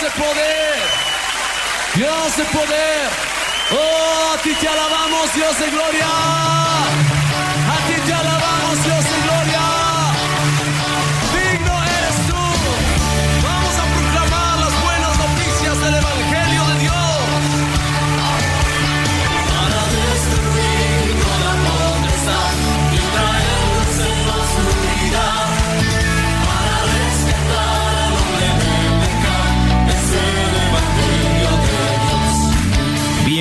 de poder. Dios de poder. Oh, a ti te alabamos, Dios de gloria. A ti te alabamos,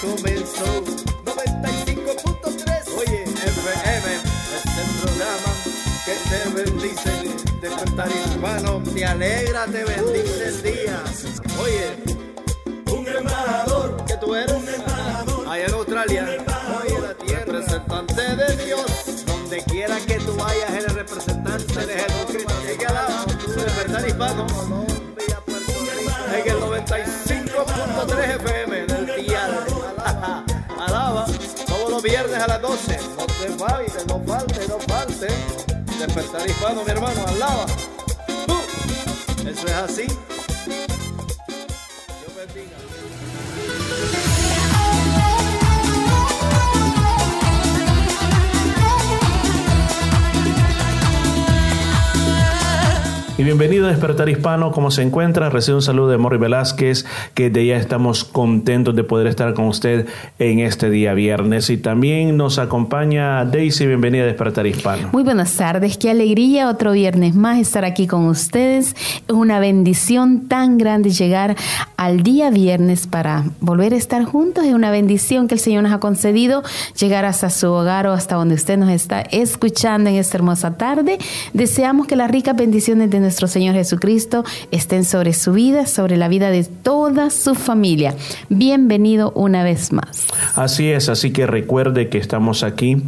Comenzó. 95.3. Oye, FM es el programa que te bendice. Despertar hispano, te alegra, te bendice el día. Oye, un embajador. Que tú eres un embajador. Allá en Australia. Oye la tierra. Representante de Dios. Donde quiera que tú vayas eres representante de Jesucristo. Que alaba despertar hispano. En el 95.3 FM viernes a las 12 no te falte no falte no falte. Despertar hispano mi hermano alaba. Uh, eso es así. Dios bendiga Y bienvenido a Despertar Hispano, ¿cómo se encuentra? Recibe un saludo de Morri Velázquez, que de ya estamos contentos de poder estar con usted en este día viernes. Y también nos acompaña Daisy, bienvenida a Despertar Hispano. Muy buenas tardes, qué alegría otro viernes más estar aquí con ustedes. Es una bendición tan grande llegar al día viernes para volver a estar juntos. Es una bendición que el Señor nos ha concedido llegar hasta su hogar o hasta donde usted nos está escuchando en esta hermosa tarde. Deseamos que las ricas bendiciones de nuestro Señor Jesucristo estén sobre su vida, sobre la vida de toda su familia. Bienvenido una vez más. Así es, así que recuerde que estamos aquí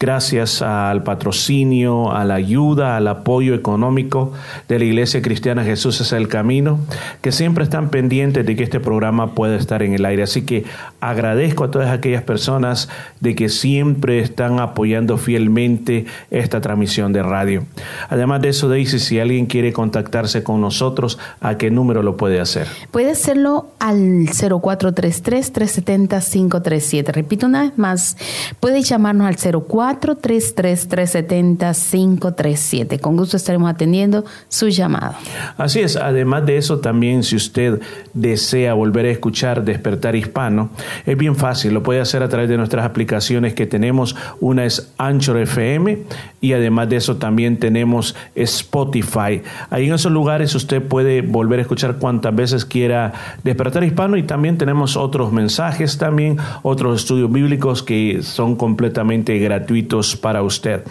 gracias al patrocinio, a la ayuda, al apoyo económico de la Iglesia Cristiana Jesús es el Camino, que siempre están pendientes de que este programa pueda estar en el aire. Así que agradezco a todas aquellas personas de que siempre están apoyando fielmente esta transmisión de radio. Además de eso, Daisy, si alguien quiere contactarse con nosotros, ¿a qué número lo puede hacer? Puede hacerlo al 0433-370-537. Repito una vez más, puede llamarnos al 0433-370-537. Con gusto estaremos atendiendo su llamado. Así es, además de eso también si usted desea volver a escuchar Despertar Hispano, es bien fácil, lo puede hacer a través de nuestras aplicaciones que tenemos, una es Anchor FM y además de eso también tenemos Spotify. Ahí en esos lugares usted puede volver a escuchar cuantas veces quiera Despertar Hispano y también tenemos otros mensajes también, otros estudios bíblicos que son completamente gratuitos para usted.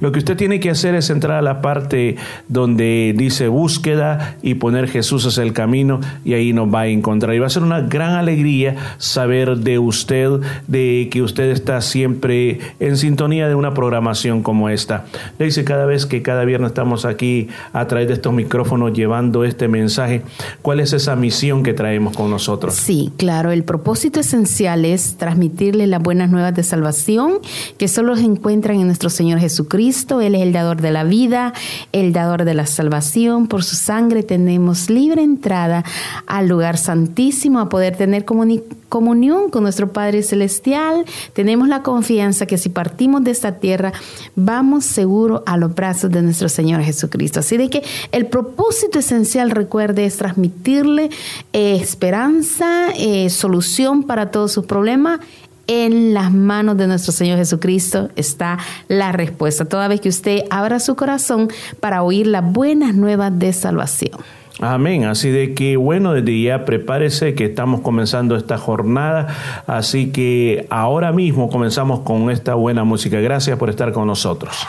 Lo que usted tiene que hacer es entrar a la parte donde dice búsqueda y poner Jesús es el camino y ahí nos va a encontrar. Y va a ser una gran alegría saber de usted, de que usted está siempre en sintonía de una programación como esta. Le dice cada vez que cada viernes estamos aquí a través de estos micrófonos llevando este mensaje, ¿cuál es esa misión que traemos con nosotros? Sí, claro, el propósito esencial es transmitirle las buenas nuevas de salvación que solo se encuentran en nuestro Señor Jesucristo. Él es el dador de la vida, el dador de la salvación. Por su sangre tenemos libre entrada al lugar santísimo, a poder tener comuni- comunión con nuestro Padre Celestial. Tenemos la confianza que si partimos de esta tierra, vamos seguro a los brazos de nuestro Señor Jesucristo. Así de que El propósito esencial, recuerde, es transmitirle eh, esperanza, eh, solución para todos sus problemas en las manos de nuestro Señor Jesucristo está la respuesta, toda vez que usted abra su corazón para oír las buenas nuevas de salvación. Amén. Así de que bueno, desde ya prepárese que estamos comenzando esta jornada. Así que ahora mismo comenzamos con esta buena música. Gracias por estar con nosotros.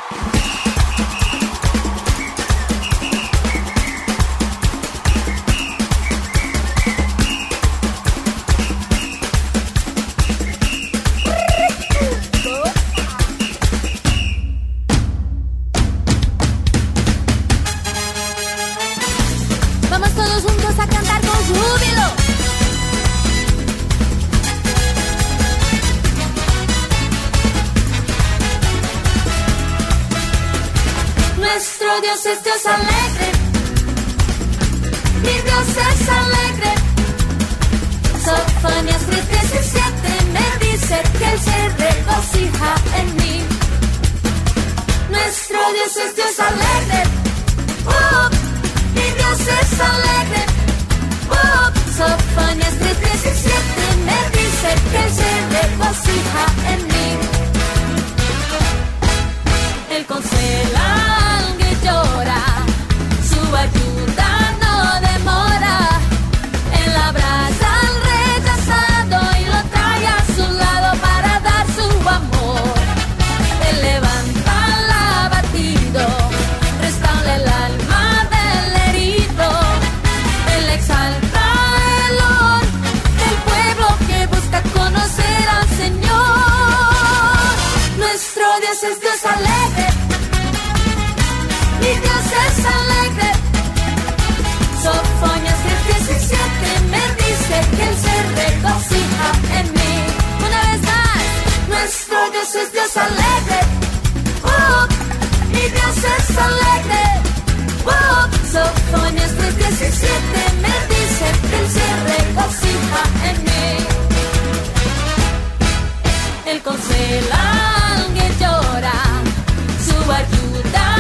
Dios es Dios alegre. Mi Dios es alegre. Sofonías 317 me dice que Él se regocija en mí. Nuestro Dios es Dios alegre. Oh, mi Dios es alegre. Oh, Sofonías 317 me dice que Él se regocija en mí. El consolador. llora, su Dios es Dios alegre. Oh, mi Dios es alegre. Oh, Sofonías 3:17 me dice que el cierre regocija en mí. Él consuela al que llora, su ayuda.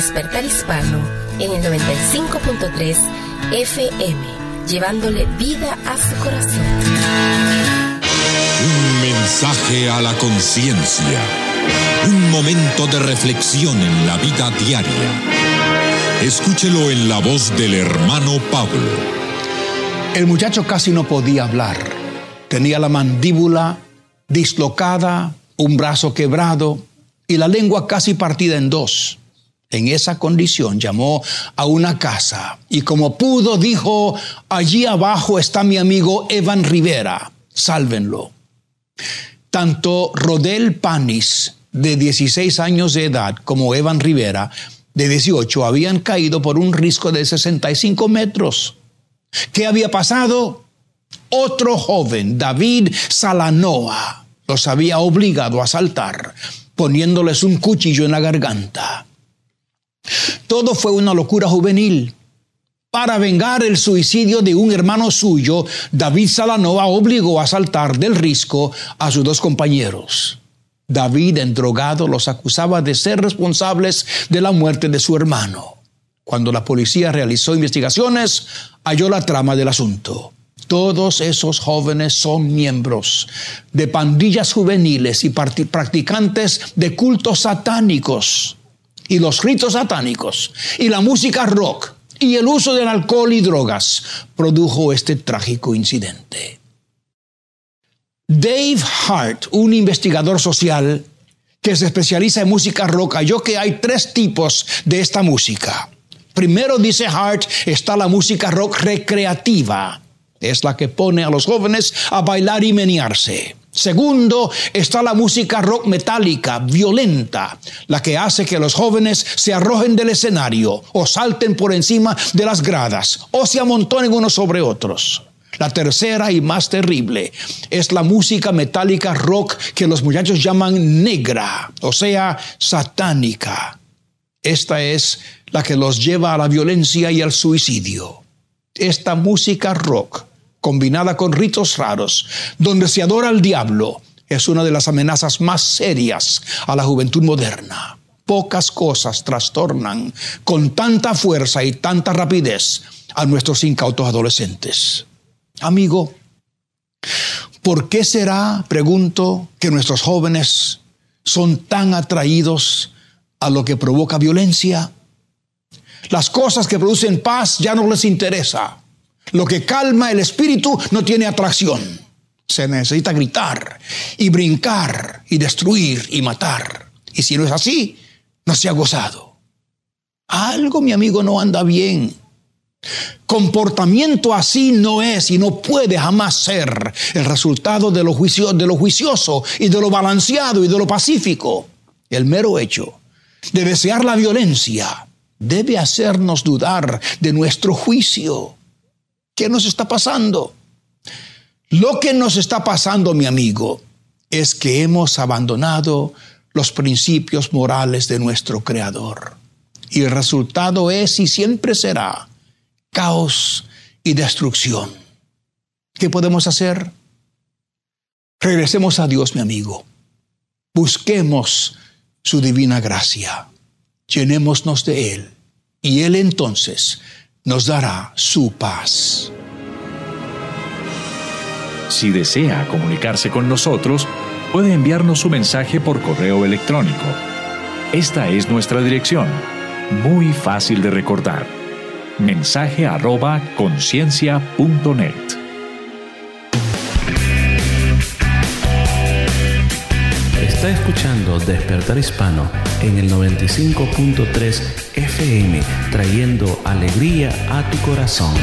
Despertar Hispano en el 95.3 FM, llevándole vida a su corazón. Un mensaje a la conciencia. Un momento de reflexión en la vida diaria. Escúchelo en la voz del hermano Pablo. El muchacho casi no podía hablar. Tenía la mandíbula dislocada, un brazo quebrado y la lengua casi partida en dos en esa condición llamó a una casa y como pudo dijo, allí abajo está mi amigo Evan Rivera, sálvenlo. Tanto Rodel Panis, de 16 años de edad, como Evan Rivera, de 18, habían caído por un risco de 65 metros. ¿Qué había pasado? Otro joven, David Salanoa, los había obligado a saltar, poniéndoles un cuchillo en la garganta. Todo fue una locura juvenil. Para vengar el suicidio de un hermano suyo, David Salanova obligó a saltar del risco a sus dos compañeros. David, drogado, los acusaba de ser responsables de la muerte de su hermano. Cuando la policía realizó investigaciones, halló la trama del asunto. Todos esos jóvenes son miembros de pandillas juveniles y practicantes de cultos satánicos y los ritos satánicos y la música rock y el uso del alcohol y drogas produjo este trágico incidente. Dave Hart, un investigador social que se especializa en música rock, halló que hay tres tipos de esta música. Primero, dice Hart, está la música rock recreativa. Es la que pone a los jóvenes a bailar y menearse. Segundo, está la música rock metálica, violenta, la que hace que los jóvenes se arrojen del escenario o salten por encima de las gradas o se amontonen unos sobre otros. La tercera y más terrible es la música metálica rock que los muchachos llaman negra, o sea, satánica. Esta es la que los lleva a la violencia y al suicidio. Esta música rock combinada con ritos raros, donde se adora al diablo, es una de las amenazas más serias a la juventud moderna. Pocas cosas trastornan con tanta fuerza y tanta rapidez a nuestros incautos adolescentes. Amigo, ¿por qué será, pregunto, que nuestros jóvenes son tan atraídos a lo que provoca violencia? Las cosas que producen paz ya no les interesa. Lo que calma el espíritu no tiene atracción. Se necesita gritar y brincar y destruir y matar. Y si no es así, no se ha gozado. Algo, mi amigo, no anda bien. Comportamiento así no es y no puede jamás ser el resultado de lo, juicio, de lo juicioso y de lo balanceado y de lo pacífico. El mero hecho de desear la violencia debe hacernos dudar de nuestro juicio. ¿Qué nos está pasando? Lo que nos está pasando, mi amigo, es que hemos abandonado los principios morales de nuestro Creador. Y el resultado es y siempre será caos y destrucción. ¿Qué podemos hacer? Regresemos a Dios, mi amigo. Busquemos su divina gracia. Llenémonos de Él. Y Él entonces nos dará su paz. Si desea comunicarse con nosotros, puede enviarnos su mensaje por correo electrónico. Esta es nuestra dirección, muy fácil de recordar. Mensaje arroba conciencia.net. Está escuchando Despertar Hispano en el 95.3 FM, trayendo alegría a tu corazón.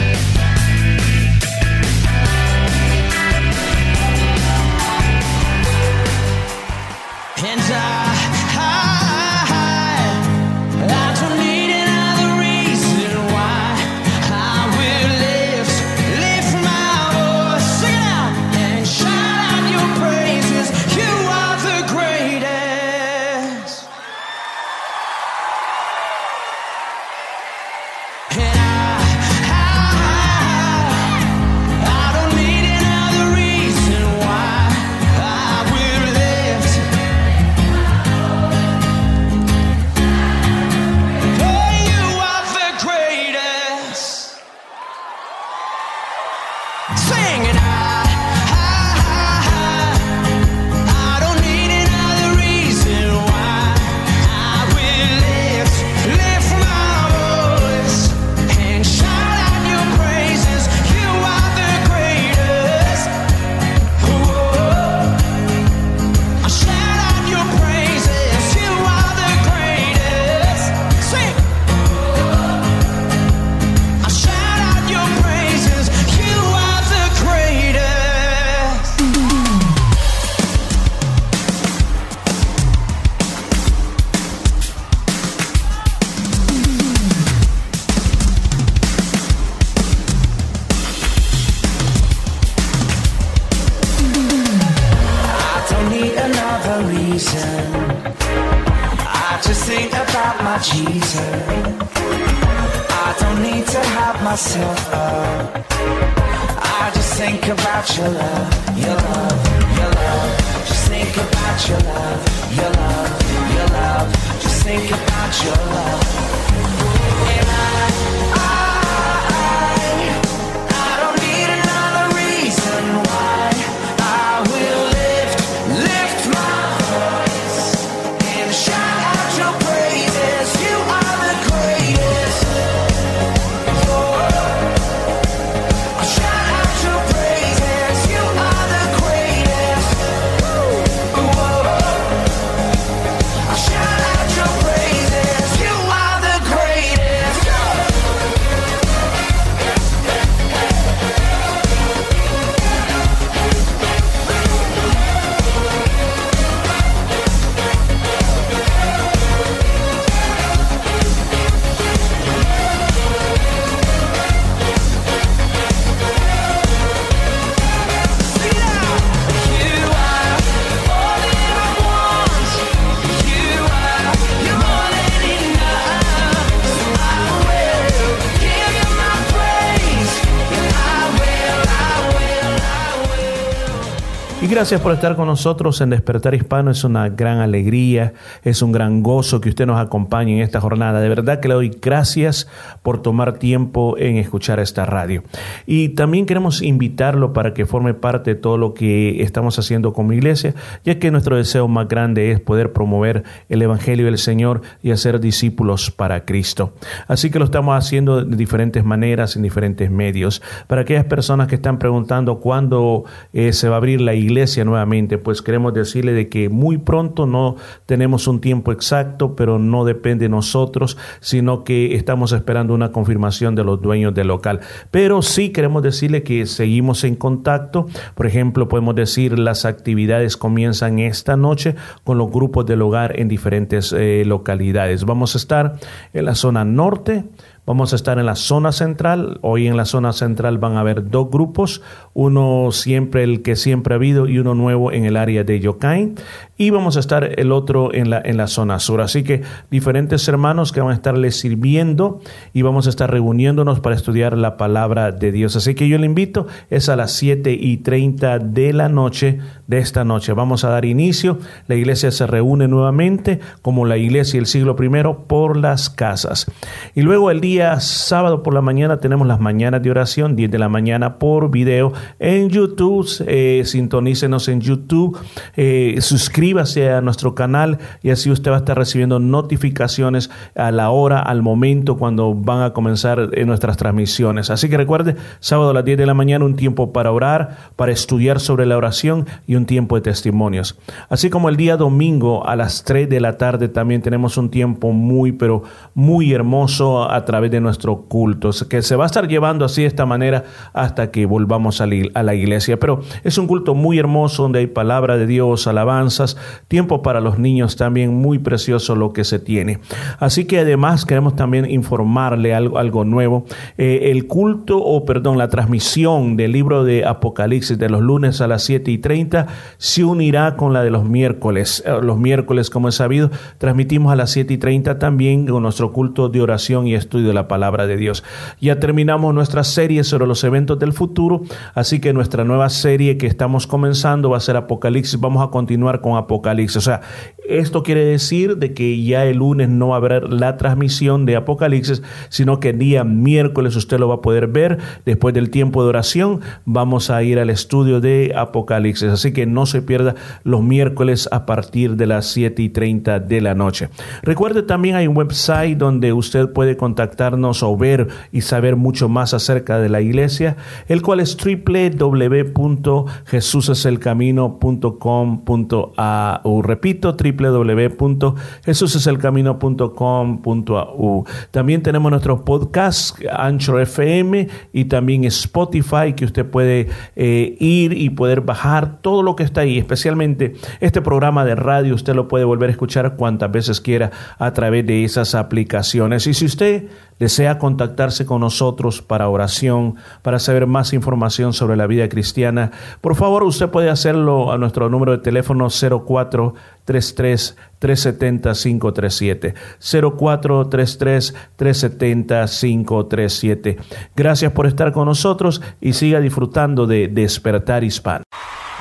Gracias por estar con nosotros en Despertar Hispano. Es una gran alegría, es un gran gozo que usted nos acompañe en esta jornada. De verdad que le doy gracias por tomar tiempo en escuchar esta radio. Y también queremos invitarlo para que forme parte de todo lo que estamos haciendo como iglesia, ya que nuestro deseo más grande es poder promover el Evangelio del Señor y hacer discípulos para Cristo. Así que lo estamos haciendo de diferentes maneras, en diferentes medios. Para aquellas personas que están preguntando cuándo eh, se va a abrir la iglesia nuevamente, pues queremos decirle de que muy pronto no tenemos un tiempo exacto, pero no depende de nosotros, sino que estamos esperando una confirmación de los dueños del local. Pero sí queremos decirle que seguimos en contacto. Por ejemplo, podemos decir las actividades comienzan esta noche con los grupos del hogar en diferentes eh, localidades. Vamos a estar en la zona norte, Vamos a estar en la zona central. Hoy en la zona central van a haber dos grupos, uno siempre el que siempre ha habido y uno nuevo en el área de Yokain y vamos a estar el otro en la, en la zona sur. Así que diferentes hermanos que van a estarles sirviendo y vamos a estar reuniéndonos para estudiar la palabra de Dios. Así que yo le invito, es a las 7 y 30 de la noche de esta noche. Vamos a dar inicio. La iglesia se reúne nuevamente como la iglesia del siglo I por las casas. Y luego el día sábado por la mañana tenemos las mañanas de oración, 10 de la mañana por video en YouTube. Eh, sintonícenos en YouTube. Eh, suscríbase a nuestro canal y así usted va a estar recibiendo notificaciones a la hora, al momento cuando van a comenzar eh, nuestras transmisiones. Así que recuerde, sábado a las 10 de la mañana un tiempo para orar, para estudiar sobre la oración y un tiempo de testimonios. Así como el día domingo a las 3 de la tarde también tenemos un tiempo muy, pero muy hermoso a través de nuestro culto, que se va a estar llevando así de esta manera hasta que volvamos a la iglesia. Pero es un culto muy hermoso donde hay palabra de Dios, alabanzas, tiempo para los niños también muy precioso lo que se tiene. Así que además queremos también informarle algo, algo nuevo. Eh, el culto, o perdón, la transmisión del libro de Apocalipsis de los lunes a las 7 y 30 se unirá con la de los miércoles. Eh, los miércoles, como es sabido, transmitimos a las 7 y 30 también con nuestro culto de oración y estudio de la palabra de Dios. Ya terminamos nuestra serie sobre los eventos del futuro, así que nuestra nueva serie que estamos comenzando va a ser Apocalipsis. Vamos a continuar con Apocalipsis. O sea, esto quiere decir de que ya el lunes no haber la transmisión de Apocalipsis, sino que el día miércoles usted lo va a poder ver. Después del tiempo de oración, vamos a ir al estudio de Apocalipsis. Así que no se pierda los miércoles a partir de las 7 y 30 de la noche. Recuerde también hay un website donde usted puede contactarnos o ver y saber mucho más acerca de la iglesia, el cual es www.jesuseselcamino.com.au. Repito, www.jesuseselcamino.com.au. También tenemos nuestros podcasts, Ancho FM y también Spotify, que usted puede eh, ir y poder bajar todo lo que está ahí, especialmente este programa de radio, usted lo puede volver a escuchar cuantas veces quiera a través de esas aplicaciones. Y si usted desea contactarse con nosotros para oración, para saber más información sobre la vida cristiana, por favor usted puede hacerlo a nuestro número de teléfono 0433 370 537 0433 370 537. Gracias por estar con nosotros y siga disfrutando de Despertar Hispano.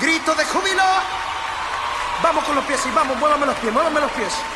Grito de júbilo. Vamos con los pies y vamos, muévame los pies, muévame los pies.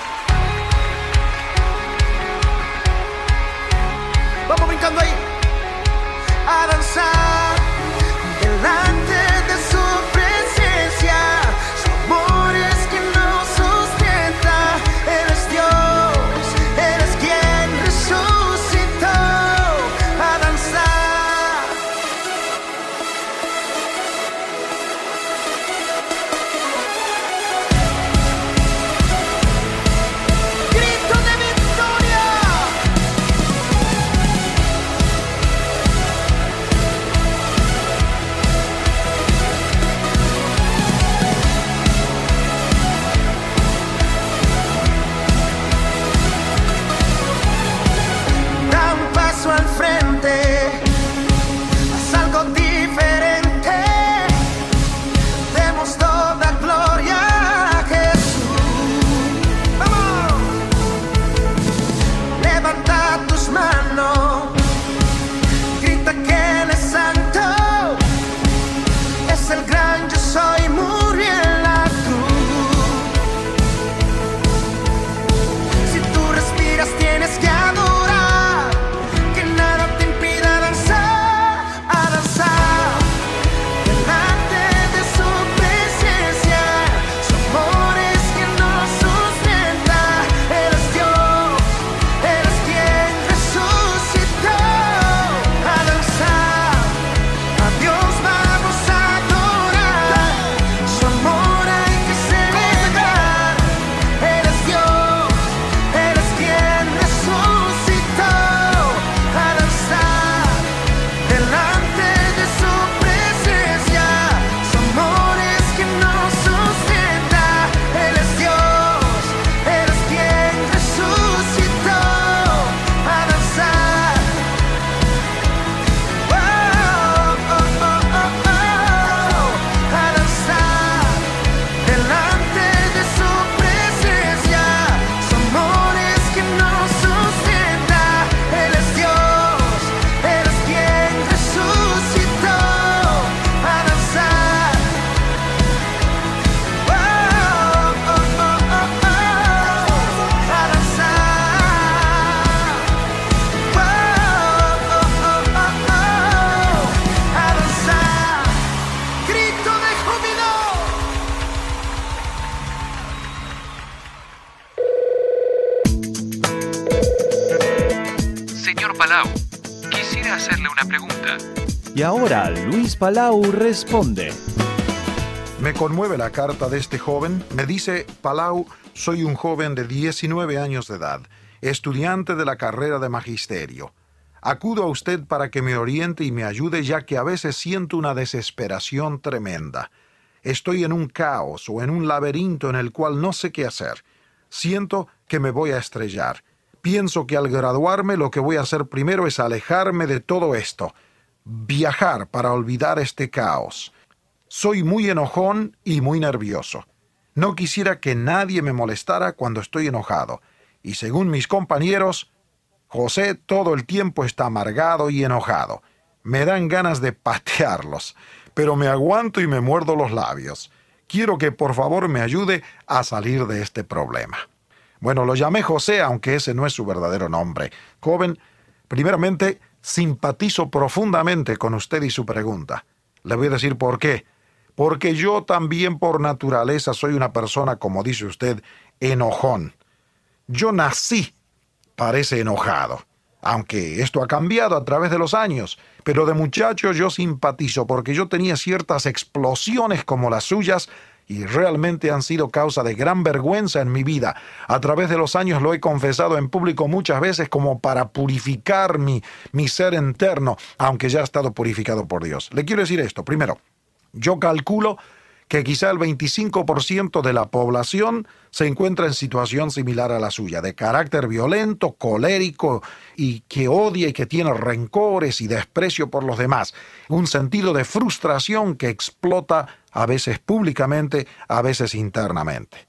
Palau responde. Me conmueve la carta de este joven. Me dice, Palau, soy un joven de 19 años de edad, estudiante de la carrera de magisterio. Acudo a usted para que me oriente y me ayude ya que a veces siento una desesperación tremenda. Estoy en un caos o en un laberinto en el cual no sé qué hacer. Siento que me voy a estrellar. Pienso que al graduarme lo que voy a hacer primero es alejarme de todo esto, viajar para olvidar este caos. Soy muy enojón y muy nervioso. No quisiera que nadie me molestara cuando estoy enojado. Y según mis compañeros, José todo el tiempo está amargado y enojado. Me dan ganas de patearlos, pero me aguanto y me muerdo los labios. Quiero que por favor me ayude a salir de este problema. Bueno, lo llamé José, aunque ese no es su verdadero nombre. Joven, primeramente, simpatizo profundamente con usted y su pregunta. Le voy a decir por qué. Porque yo también por naturaleza soy una persona, como dice usted, enojón. Yo nací parece enojado. Aunque esto ha cambiado a través de los años, pero de muchacho yo simpatizo porque yo tenía ciertas explosiones como las suyas y realmente han sido causa de gran vergüenza en mi vida. A través de los años lo he confesado en público muchas veces como para purificar mi, mi ser interno, aunque ya ha estado purificado por Dios. Le quiero decir esto. Primero, yo calculo que quizá el 25% de la población se encuentra en situación similar a la suya, de carácter violento, colérico y que odia y que tiene rencores y desprecio por los demás, un sentido de frustración que explota a veces públicamente, a veces internamente.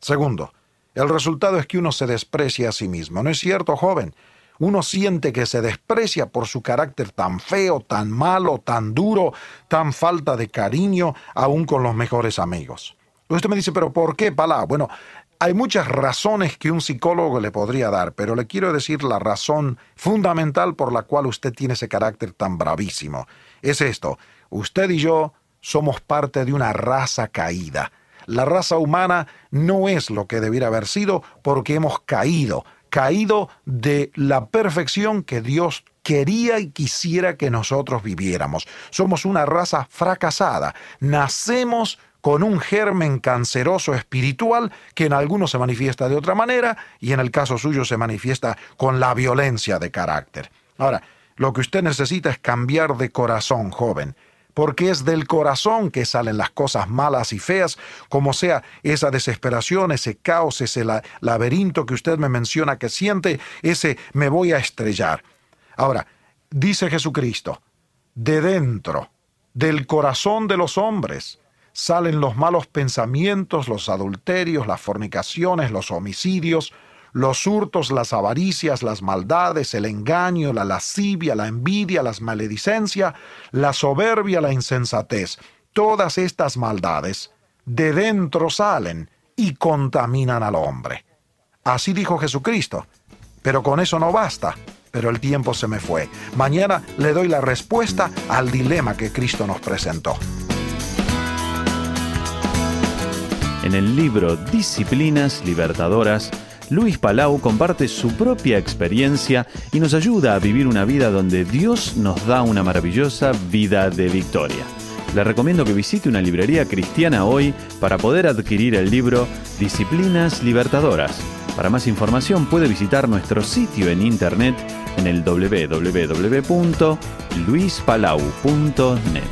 Segundo, el resultado es que uno se desprecia a sí mismo. ¿No es cierto, joven? Uno siente que se desprecia por su carácter tan feo, tan malo, tan duro, tan falta de cariño, aún con los mejores amigos. Usted me dice, pero ¿por qué, Palá? Bueno, hay muchas razones que un psicólogo le podría dar, pero le quiero decir la razón fundamental por la cual usted tiene ese carácter tan bravísimo. Es esto, usted y yo somos parte de una raza caída. La raza humana no es lo que debiera haber sido porque hemos caído, caído de la perfección que Dios quería y quisiera que nosotros viviéramos. Somos una raza fracasada. Nacemos con un germen canceroso espiritual que en algunos se manifiesta de otra manera y en el caso suyo se manifiesta con la violencia de carácter. Ahora, lo que usted necesita es cambiar de corazón, joven porque es del corazón que salen las cosas malas y feas, como sea esa desesperación, ese caos, ese laberinto que usted me menciona que siente, ese me voy a estrellar. Ahora, dice Jesucristo, de dentro, del corazón de los hombres, salen los malos pensamientos, los adulterios, las fornicaciones, los homicidios, los hurtos, las avaricias, las maldades, el engaño, la lascivia, la envidia, las maledicencia, la soberbia, la insensatez. Todas estas maldades de dentro salen y contaminan al hombre. Así dijo Jesucristo. Pero con eso no basta. Pero el tiempo se me fue. Mañana le doy la respuesta al dilema que Cristo nos presentó. En el libro Disciplinas Libertadoras, Luis Palau comparte su propia experiencia y nos ayuda a vivir una vida donde Dios nos da una maravillosa vida de victoria. Le recomiendo que visite una librería cristiana hoy para poder adquirir el libro Disciplinas Libertadoras. Para más información puede visitar nuestro sitio en internet en el www.luispalau.net.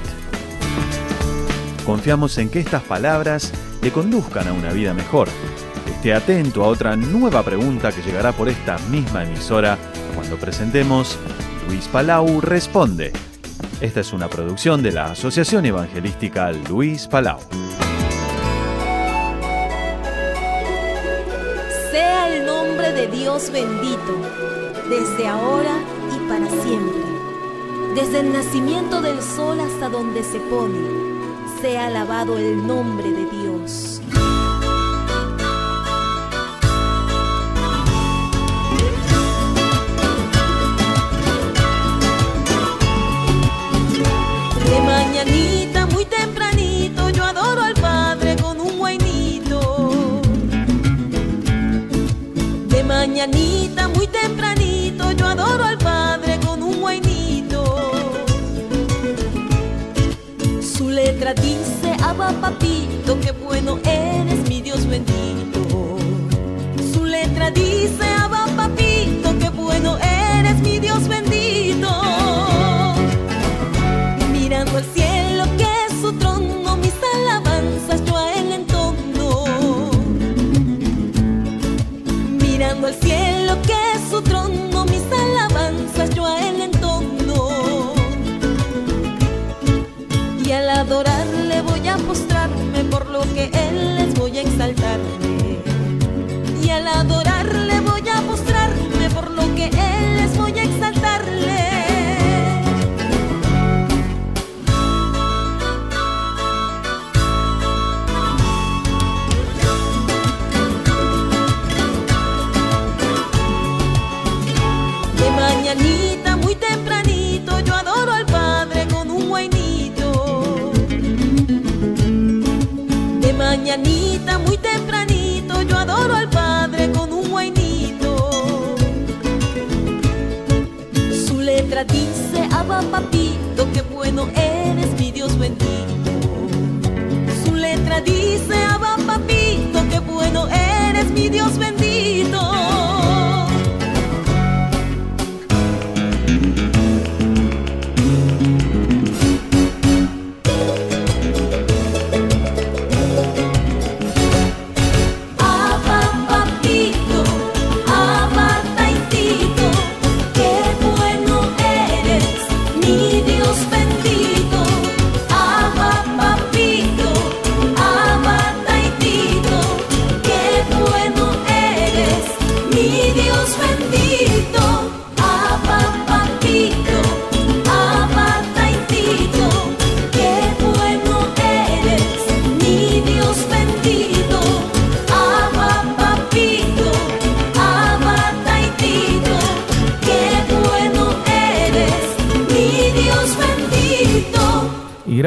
Confiamos en que estas palabras le conduzcan a una vida mejor Esté atento a otra nueva pregunta que llegará por esta misma emisora cuando presentemos Luis Palau Responde. Esta es una producción de la Asociación Evangelística Luis Palau. Sea el nombre de Dios bendito, desde ahora y para siempre. Desde el nacimiento del sol hasta donde se pone, sea alabado el nombre de Dios. mañanita, muy tempranito, yo adoro al Padre con un guainito. De mañanita, muy tempranito, yo adoro al Padre con un guainito. Su letra dice, Abba papito, qué bueno eres, mi Dios bendito. Su letra dice, Abba exaltarme. Y al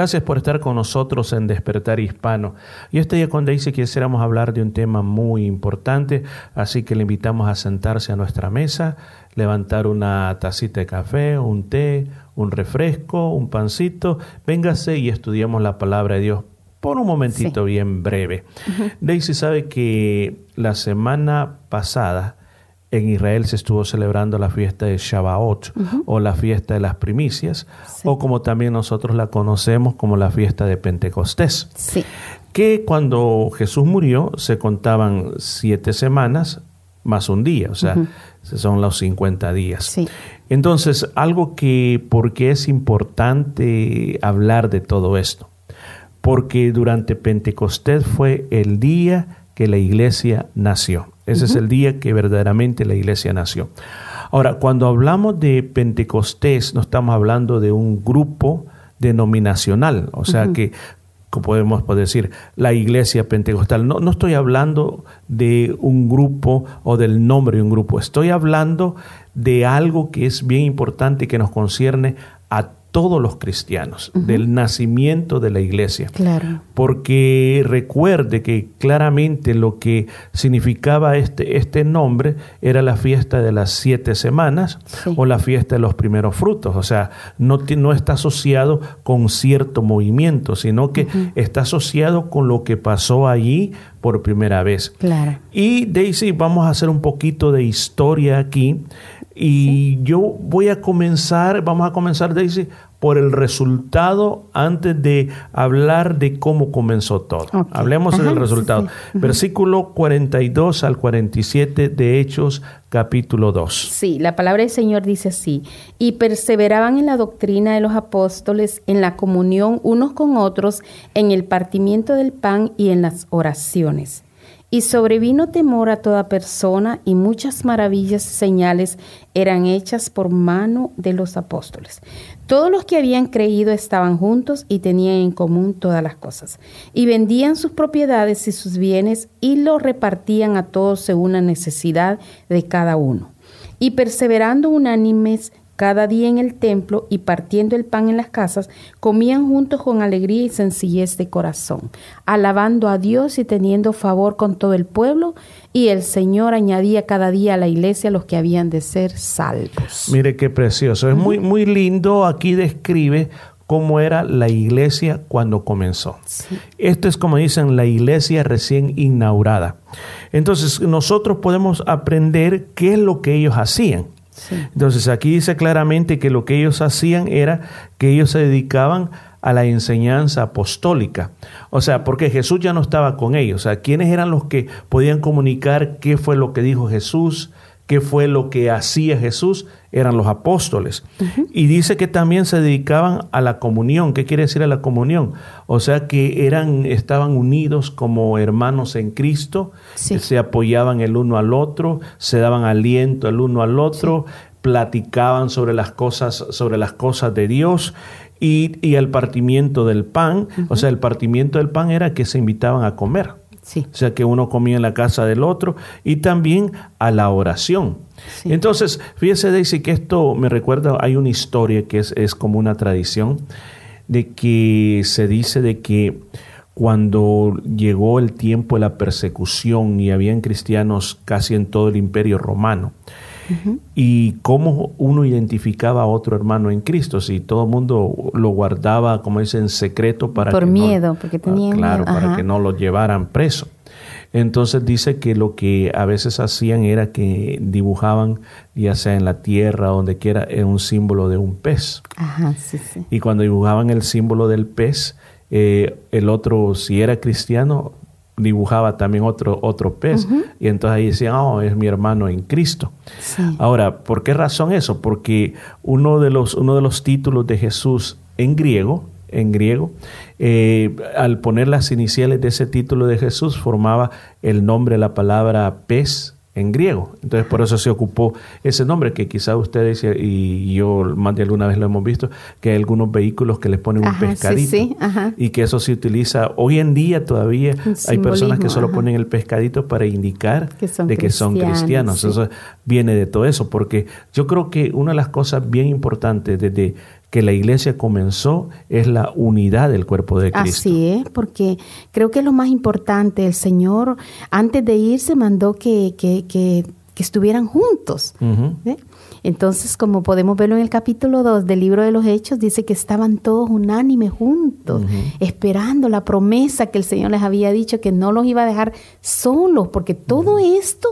gracias por estar con nosotros en Despertar Hispano. Y este día con Daisy quisiéramos hablar de un tema muy importante, así que le invitamos a sentarse a nuestra mesa, levantar una tacita de café, un té, un refresco, un pancito. Véngase y estudiamos la palabra de Dios por un momentito bien breve. Daisy sabe que la semana pasada en Israel se estuvo celebrando la fiesta de Shavuot o la fiesta de las primicias o como también nosotros la conocemos como la fiesta de Pentecostés. Sí. Que cuando Jesús murió se contaban siete semanas más un día, o sea, son los 50 días. Sí. Entonces, algo que, porque es importante hablar de todo esto? Porque durante Pentecostés fue el día que la iglesia nació. Ese es el día que verdaderamente la iglesia nació. Ahora, cuando hablamos de Pentecostés, no estamos hablando de un grupo denominacional, o sea que como podemos poder decir la iglesia pentecostal. No, no estoy hablando de un grupo o del nombre de un grupo, estoy hablando de algo que es bien importante y que nos concierne a todos los cristianos, del nacimiento de la iglesia. Claro. Porque recuerde que claramente lo que significaba este, este nombre era la fiesta de las siete semanas o la fiesta de los primeros frutos. O sea, no, no está asociado con cierto movimiento, sino que está asociado con lo que pasó allí por primera vez. Claro. Y Daisy, vamos a hacer un poquito de historia aquí. Y yo voy a comenzar, vamos a comenzar, Daisy, por el resultado antes de hablar de cómo comenzó todo. Hablemos Ajá, del sí, resultado. sí. Ujú. Versículo 42 al 47 de Hechos, capítulo 2. Sí, la palabra del Señor dice así, y perseveraban en la doctrina de los apóstoles, en la comunión unos con otros, en el partimiento del pan y en las oraciones. Y sobrevino temor a toda persona, y muchas maravillas y señales eran hechas por mano de los apóstoles. Todos los que habían creído estaban juntos y tenían en común todas las cosas. Y vendían sus propiedades y sus bienes y los repartían a todos según la necesidad de cada uno. Y perseverando unánimes cada día en el templo y partiendo el pan en las casas, comían juntos con alegría y sencillez de corazón, alabando a Dios y teniendo favor con todo el pueblo, y el Señor añadía cada día a la iglesia los que habían de ser salvos. Mire qué precioso. Es muy, muy lindo. Aquí describe cómo era la iglesia cuando comenzó. Esto es como dicen, la iglesia recién inaugurada. Entonces nosotros podemos aprender qué es lo que ellos hacían. Entonces aquí dice claramente que lo que ellos hacían era que ellos se dedicaban a la enseñanza apostólica. O sea, porque Jesús ya no estaba con ellos. O sea, ¿quiénes eran los que podían comunicar qué fue lo que dijo Jesús? ¿Qué fue lo que hacía Jesús? Eran los apóstoles. Y dice que también se dedicaban a la comunión. ¿Qué quiere decir a la comunión? O sea que eran, estaban unidos como hermanos en Cristo, se apoyaban el uno al otro, se daban aliento el uno al otro, platicaban sobre las cosas, sobre las cosas de Dios y, y el partimiento del pan. O sea, el partimiento del pan era que se invitaban a comer. O sea, que uno comía en la casa del otro y también a la oración. Entonces, fíjese, Daisy, que esto me recuerda, hay una historia que es, es como una tradición de que se dice de que cuando llegó el tiempo de la persecución y habían cristianos casi en todo el imperio romano, y cómo uno identificaba a otro hermano en Cristo, si todo el mundo lo guardaba, como dice, en secreto para Por que miedo, no, porque tenían claro, miedo. para que no lo llevaran preso. Entonces dice que lo que a veces hacían era que dibujaban, ya sea en la tierra, donde quiera, un símbolo de un pez. Ajá, sí, sí. Y cuando dibujaban el símbolo del pez, eh, el otro, si era cristiano, dibujaba también otro, otro pez. Y entonces ahí decían, oh, es mi hermano en Cristo. Ahora, ¿por qué razón eso? Porque uno de los, uno de los títulos de Jesús en griego, en griego, eh, al poner las iniciales de ese título de Jesús, formaba el nombre, la palabra pez en griego. Entonces, por eso se ocupó ese nombre, que quizá ustedes y yo más de alguna vez lo hemos visto, que hay algunos vehículos que les ponen un Ajá, pescadito. sí, ajá. Y que eso se utiliza hoy en día todavía. Hay personas que solo ajá. ponen el pescadito para indicar Que son de que son cristianos, cristianos. sí. Eso viene de todo eso, porque yo creo que una de las cosas bien importantes desde que la iglesia comenzó es la unidad del cuerpo de Cristo. Así es, porque creo que es lo más importante. El Señor, antes de irse, mandó que, que, que, que estuvieran juntos. Entonces, como podemos verlo en el capítulo 2 del libro de los Hechos, dice que estaban todos unánimes juntos, esperando la promesa que el Señor les había dicho, que no los iba a dejar solos, porque todo esto,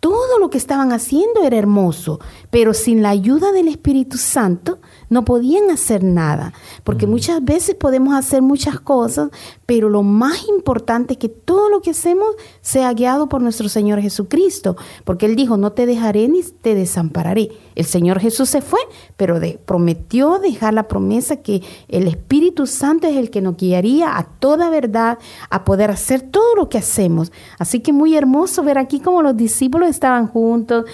todo lo que estaban haciendo era hermoso, pero sin la ayuda del Espíritu Santo no podían hacer nada, porque muchas veces podemos hacer muchas cosas, pero lo más importante es que todo lo que hacemos sea guiado por nuestro Señor Jesucristo, porque Él dijo, no te dejaré ni te desampararé. El Señor Jesús se fue, pero de- prometió dejar la promesa que el Espíritu Santo es el que nos guiaría a toda verdad, a poder hacer todo lo que hacemos. Así que muy hermoso ver aquí como los discípulos estaban juntos,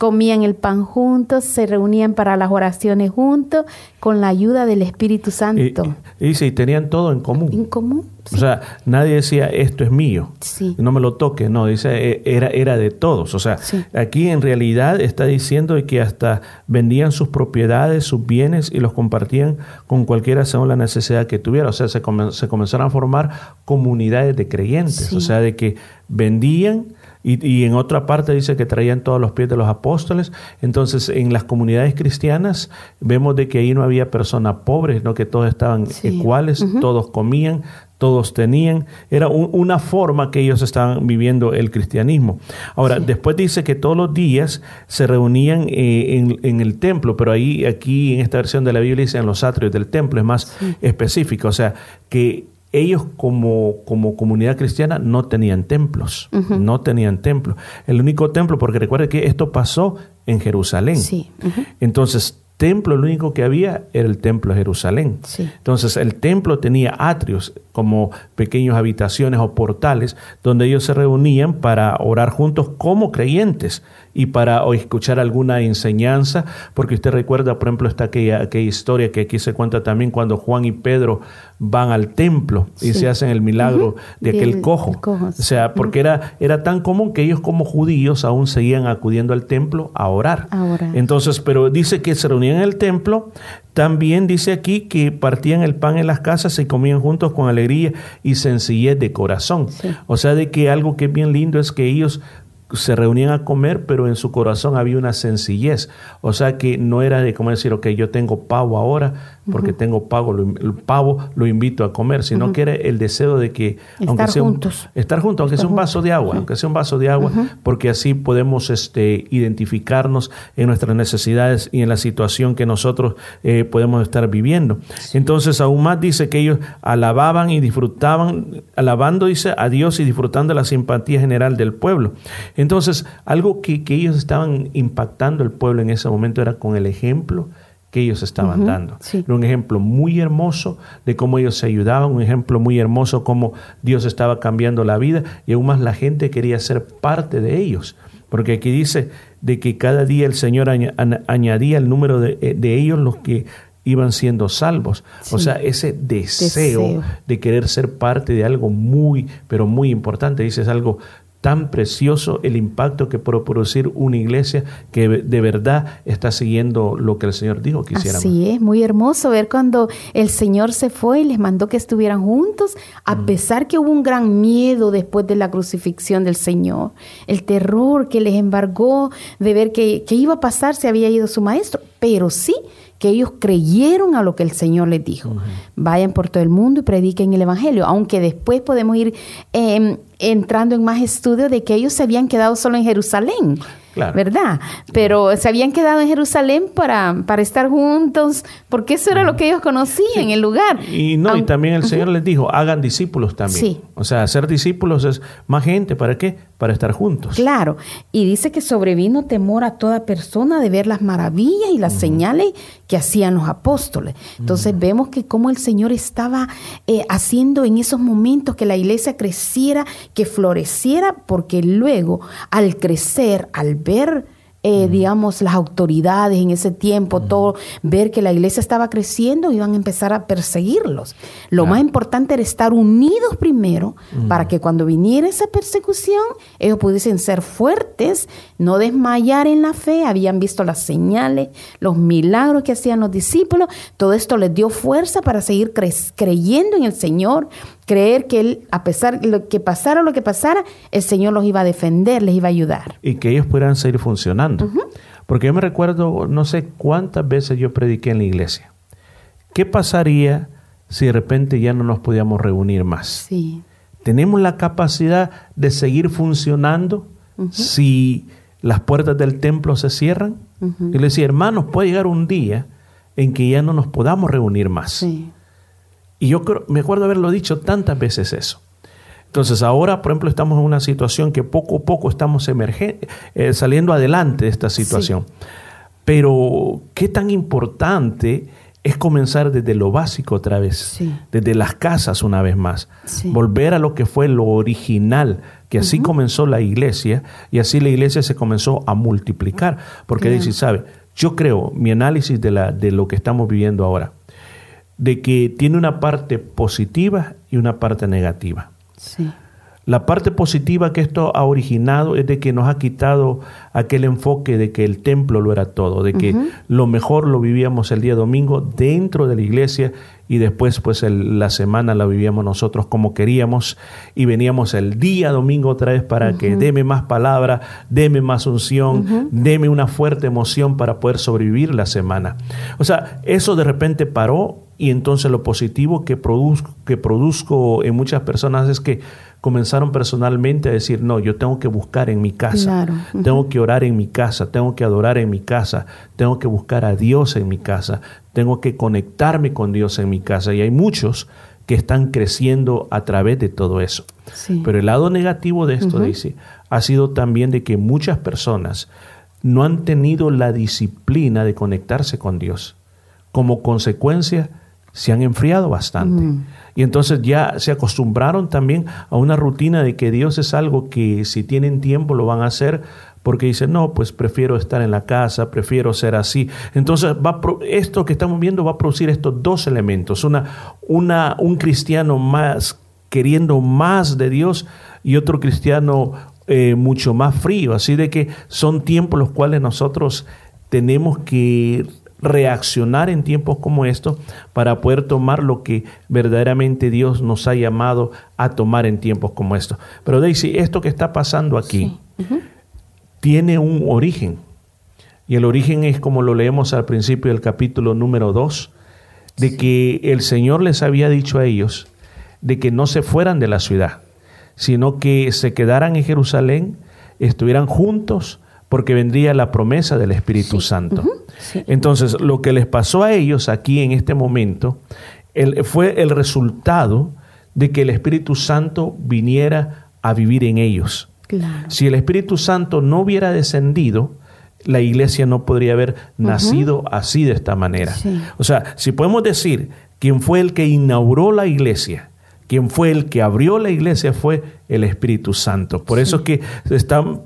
comían el pan juntos, se reunían para las oraciones juntos, con la ayuda del Espíritu Santo. y dice, y tenían todo en común. ¿En común? O sea, nadie decía, esto es mío, Sí. no me lo toque, no, dice, eh, era, era de todos. O sea, aquí en realidad está diciendo que hasta vendían sus propiedades, sus bienes y los compartían con cualquiera según la necesidad que tuviera. O sea, se, comen- se comenzaron a formar comunidades de creyentes, o sea, de que vendían. Y, y en otra parte dice que traían todos los pies de los apóstoles. Entonces, en las comunidades cristianas vemos de que ahí no había personas pobres, no que todos estaban iguales, todos comían, todos tenían. Era un- una forma que ellos estaban viviendo el cristianismo. Ahora, después dice que todos los días se reunían eh, en, en el templo, pero ahí, aquí en esta versión de la Biblia dice en los atrios del templo, es más específico. O sea, que ellos como, como comunidad cristiana no tenían templos, no tenían templos. El único templo, porque recuerde que esto pasó en Jerusalén. Sí. ujú. Entonces, templo, lo único que había era el templo de Jerusalén. Sí. Entonces, el templo tenía atrios como pequeñas habitaciones o portales donde ellos se reunían para orar juntos como creyentes y para o escuchar alguna enseñanza, porque usted recuerda, por ejemplo, esta aquella, aquella historia que aquí se cuenta también cuando Juan y Pedro van al templo y se hacen el milagro de aquel Del- cojo. O sea, porque era, era tan común que ellos como judíos aún seguían acudiendo al templo a orar. A orar. Entonces, pero dice que se reunían en el templo. También dice aquí que partían el pan en las casas y comían juntos con alegría y sencillez de corazón. O sea, de que algo que es bien lindo es que ellos se reunían a comer, pero en su corazón había una sencillez. O sea, que no era de como decir, ok, yo tengo pavo ahora, porque tengo pago, lo, el pavo, lo invito a comer, sino que era el deseo de que, Estar aunque sea un- juntos. estar juntos, aunque sea un vaso de agua, aunque sea un vaso de agua, porque así podemos este, identificarnos en nuestras necesidades y en la situación que nosotros eh, podemos estar viviendo. Entonces, aún más dice que ellos alababan y disfrutaban, alabando, dice, a Dios y disfrutando la simpatía general del pueblo. Entonces, algo que, que ellos estaban impactando el pueblo en ese momento era con el ejemplo que ellos estaban dando. sí. Un ejemplo muy hermoso de cómo ellos se ayudaban, un ejemplo muy hermoso cómo Dios estaba cambiando la vida y aún más la gente quería ser parte de ellos. Porque aquí dice de que cada día el Señor añadía el número de, eh, de ellos los que iban siendo salvos. O sea, ese deseo, Deseo. de querer ser parte de algo muy, pero muy importante. Dice, es algo tan precioso el impacto que puede producir una iglesia que de verdad está siguiendo lo que el Señor dijo que hiciéramos. Así es, muy hermoso ver cuando el Señor se fue y les mandó que estuvieran juntos, a pesar que hubo un gran miedo después de la crucifixión del Señor, el terror que les embargó de ver que, que iba a pasar si había ido su maestro, pero sí que ellos creyeron a lo que el Señor les dijo. Vayan por todo el mundo y prediquen el Evangelio, aunque después podemos ir eh, entrando en más estudios de que ellos se habían quedado solo en Jerusalén. Claro. ¿verdad? Pero se habían quedado en Jerusalén para, para estar juntos, porque eso era lo que ellos conocían, el lugar. Y no, y también el. Señor les dijo, hagan discípulos también. Sí. O sea, hacer discípulos es más gente, ¿para qué? Para estar juntos. Claro, y dice que sobrevino temor a toda persona de ver las maravillas y las señales que hacían los apóstoles. Entonces vemos que como el Señor estaba eh, haciendo en esos momentos que la iglesia creciera, que floreciera, porque luego al crecer, al ver eh, digamos, las autoridades en ese tiempo, todo, ver que la iglesia estaba creciendo, iban a empezar a perseguirlos. Lo más importante era estar unidos primero para que cuando viniera esa persecución, ellos pudiesen ser fuertes, no desmayar en la fe, habían visto las señales, los milagros que hacían los discípulos, todo esto les dio fuerza para seguir cre- creyendo en el Señor, creer que Él, a pesar de lo que pasara lo que pasara, el Señor los iba a defender, les iba a ayudar. Y que ellos pudieran seguir funcionando. Porque yo me recuerdo, no sé cuántas veces yo prediqué en la iglesia. ¿Qué pasaría si de repente ya no nos podíamos reunir más? Sí. ¿Tenemos la capacidad de seguir funcionando si las puertas del templo se cierran? Y le decía, hermanos, puede llegar un día en que ya no nos podamos reunir más. Sí. Y yo creo, me acuerdo haberlo dicho tantas veces eso. Entonces ahora, por ejemplo, estamos en una situación que poco a poco estamos emergen- eh, saliendo adelante de esta situación. Pero qué tan importante es comenzar desde lo básico otra vez, Sí. desde las casas una vez más, Sí. volver a lo que fue lo original, que así comenzó la iglesia y así la iglesia se comenzó a multiplicar. Porque dice, sabe, yo creo, mi análisis de, la, de lo que estamos viviendo ahora, de que tiene una parte positiva y una parte negativa. Sí. La parte positiva que esto ha originado es de que nos ha quitado aquel enfoque de que el templo lo era todo, de que lo mejor lo vivíamos el día domingo dentro de la iglesia y después pues el- la semana la vivíamos nosotros como queríamos y veníamos el día domingo otra vez para que deme más palabra, deme más unción, deme una fuerte emoción para poder sobrevivir la semana. O sea, eso de repente paró y entonces lo positivo que produzco, que produzco en muchas personas es que comenzaron personalmente a decir, no, yo tengo que buscar en mi casa, Claro. Tengo que orar en mi casa, tengo que adorar en mi casa, tengo que buscar a Dios en mi casa, tengo que conectarme con Dios en mi casa. Y hay muchos que están creciendo a través de todo eso. Sí. Pero el lado negativo de esto, dice, ha sido también de que muchas personas no han tenido la disciplina de conectarse con Dios. Como consecuencia, se han enfriado bastante. Mm. Y entonces ya se acostumbraron también a una rutina de que Dios es algo que si tienen tiempo lo van a hacer porque dicen, no, pues prefiero estar en la casa, prefiero ser así. Entonces, va esto que estamos viendo va a producir estos dos elementos. Una, una, un cristiano más queriendo más de Dios y otro cristiano eh, mucho más frío. Así de que son tiempos los cuales nosotros tenemos que reaccionar en tiempos como estos para poder tomar lo que verdaderamente Dios nos ha llamado a tomar en tiempos como estos. Pero Daisy, esto que está pasando aquí tiene un origen. Y el origen es como lo leemos al principio del capítulo número 2. de que el Señor les había dicho a ellos de que no se fueran de la ciudad, sino que se quedaran en Jerusalén, estuvieran juntos, porque vendría la promesa del Espíritu Santo. Entonces, lo que les pasó a ellos aquí en este momento fue el resultado de que el Espíritu Santo viniera a vivir en ellos. Si el Espíritu Santo no hubiera descendido, la iglesia no podría haber nacido así de esta manera. O sea, si podemos decir quién fue el que inauguró la iglesia, quien fue el que abrió la iglesia fue el Espíritu Santo. Por eso, que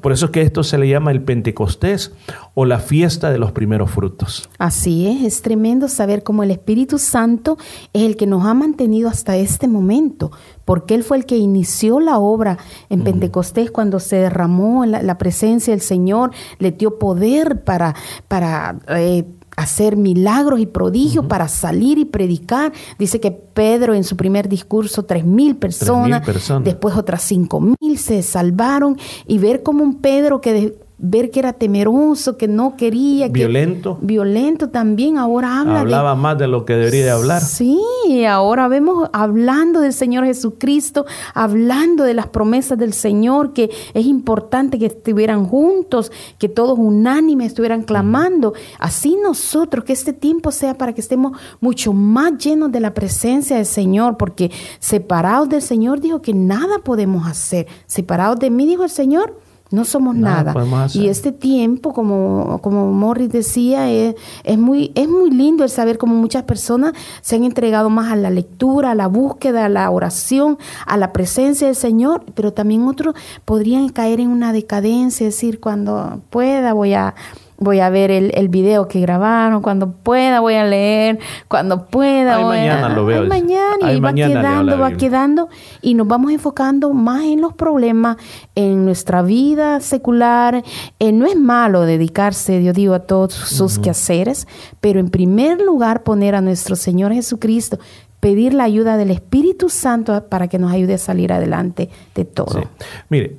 por eso que esto se le llama el Pentecostés o la fiesta de los primeros frutos. Así es, es tremendo saber cómo el Espíritu Santo es el que nos ha mantenido hasta este momento, porque Él fue el que inició la obra en Pentecostés cuando se derramó la, la, presencia del Señor, le dio poder para, para eh, hacer milagros y prodigios para salir y predicar. Dice que Pedro en su primer discurso, tres mil personas, después otras cinco mil se salvaron y ver como un Pedro que ver que era temeroso, que no quería. Violento. violento también, ahora habla. Hablaba más de lo que debería de hablar. Sí, ahora vemos hablando del Señor Jesucristo, hablando de las promesas del Señor, que es importante que estuvieran juntos, que todos unánimes estuvieran clamando. Así nosotros, que este tiempo sea para que estemos mucho más llenos de la presencia del Señor, porque separados del Señor dijo que nada podemos hacer. Separados de mí, dijo el Señor, no somos nada. Y este tiempo, como, como Morris decía, es, es, muy, es muy lindo el saber cómo muchas personas se han entregado más a la lectura, a la búsqueda, a la oración, a la presencia del Señor, pero también otros podrían caer en una decadencia, es decir, cuando pueda voy a voy a ver el, el, video que grabaron, cuando pueda voy a leer, cuando pueda voy mañana a... lo veo. mañana y va quedando, va quedando y nos vamos enfocando más en los problemas, en nuestra vida secular. Eh, no es malo dedicarse, yo digo, a todos sus quehaceres, pero en primer lugar poner a nuestro Señor Jesucristo pedir la ayuda del Espíritu Santo para que nos ayude a salir adelante de todo. Mire,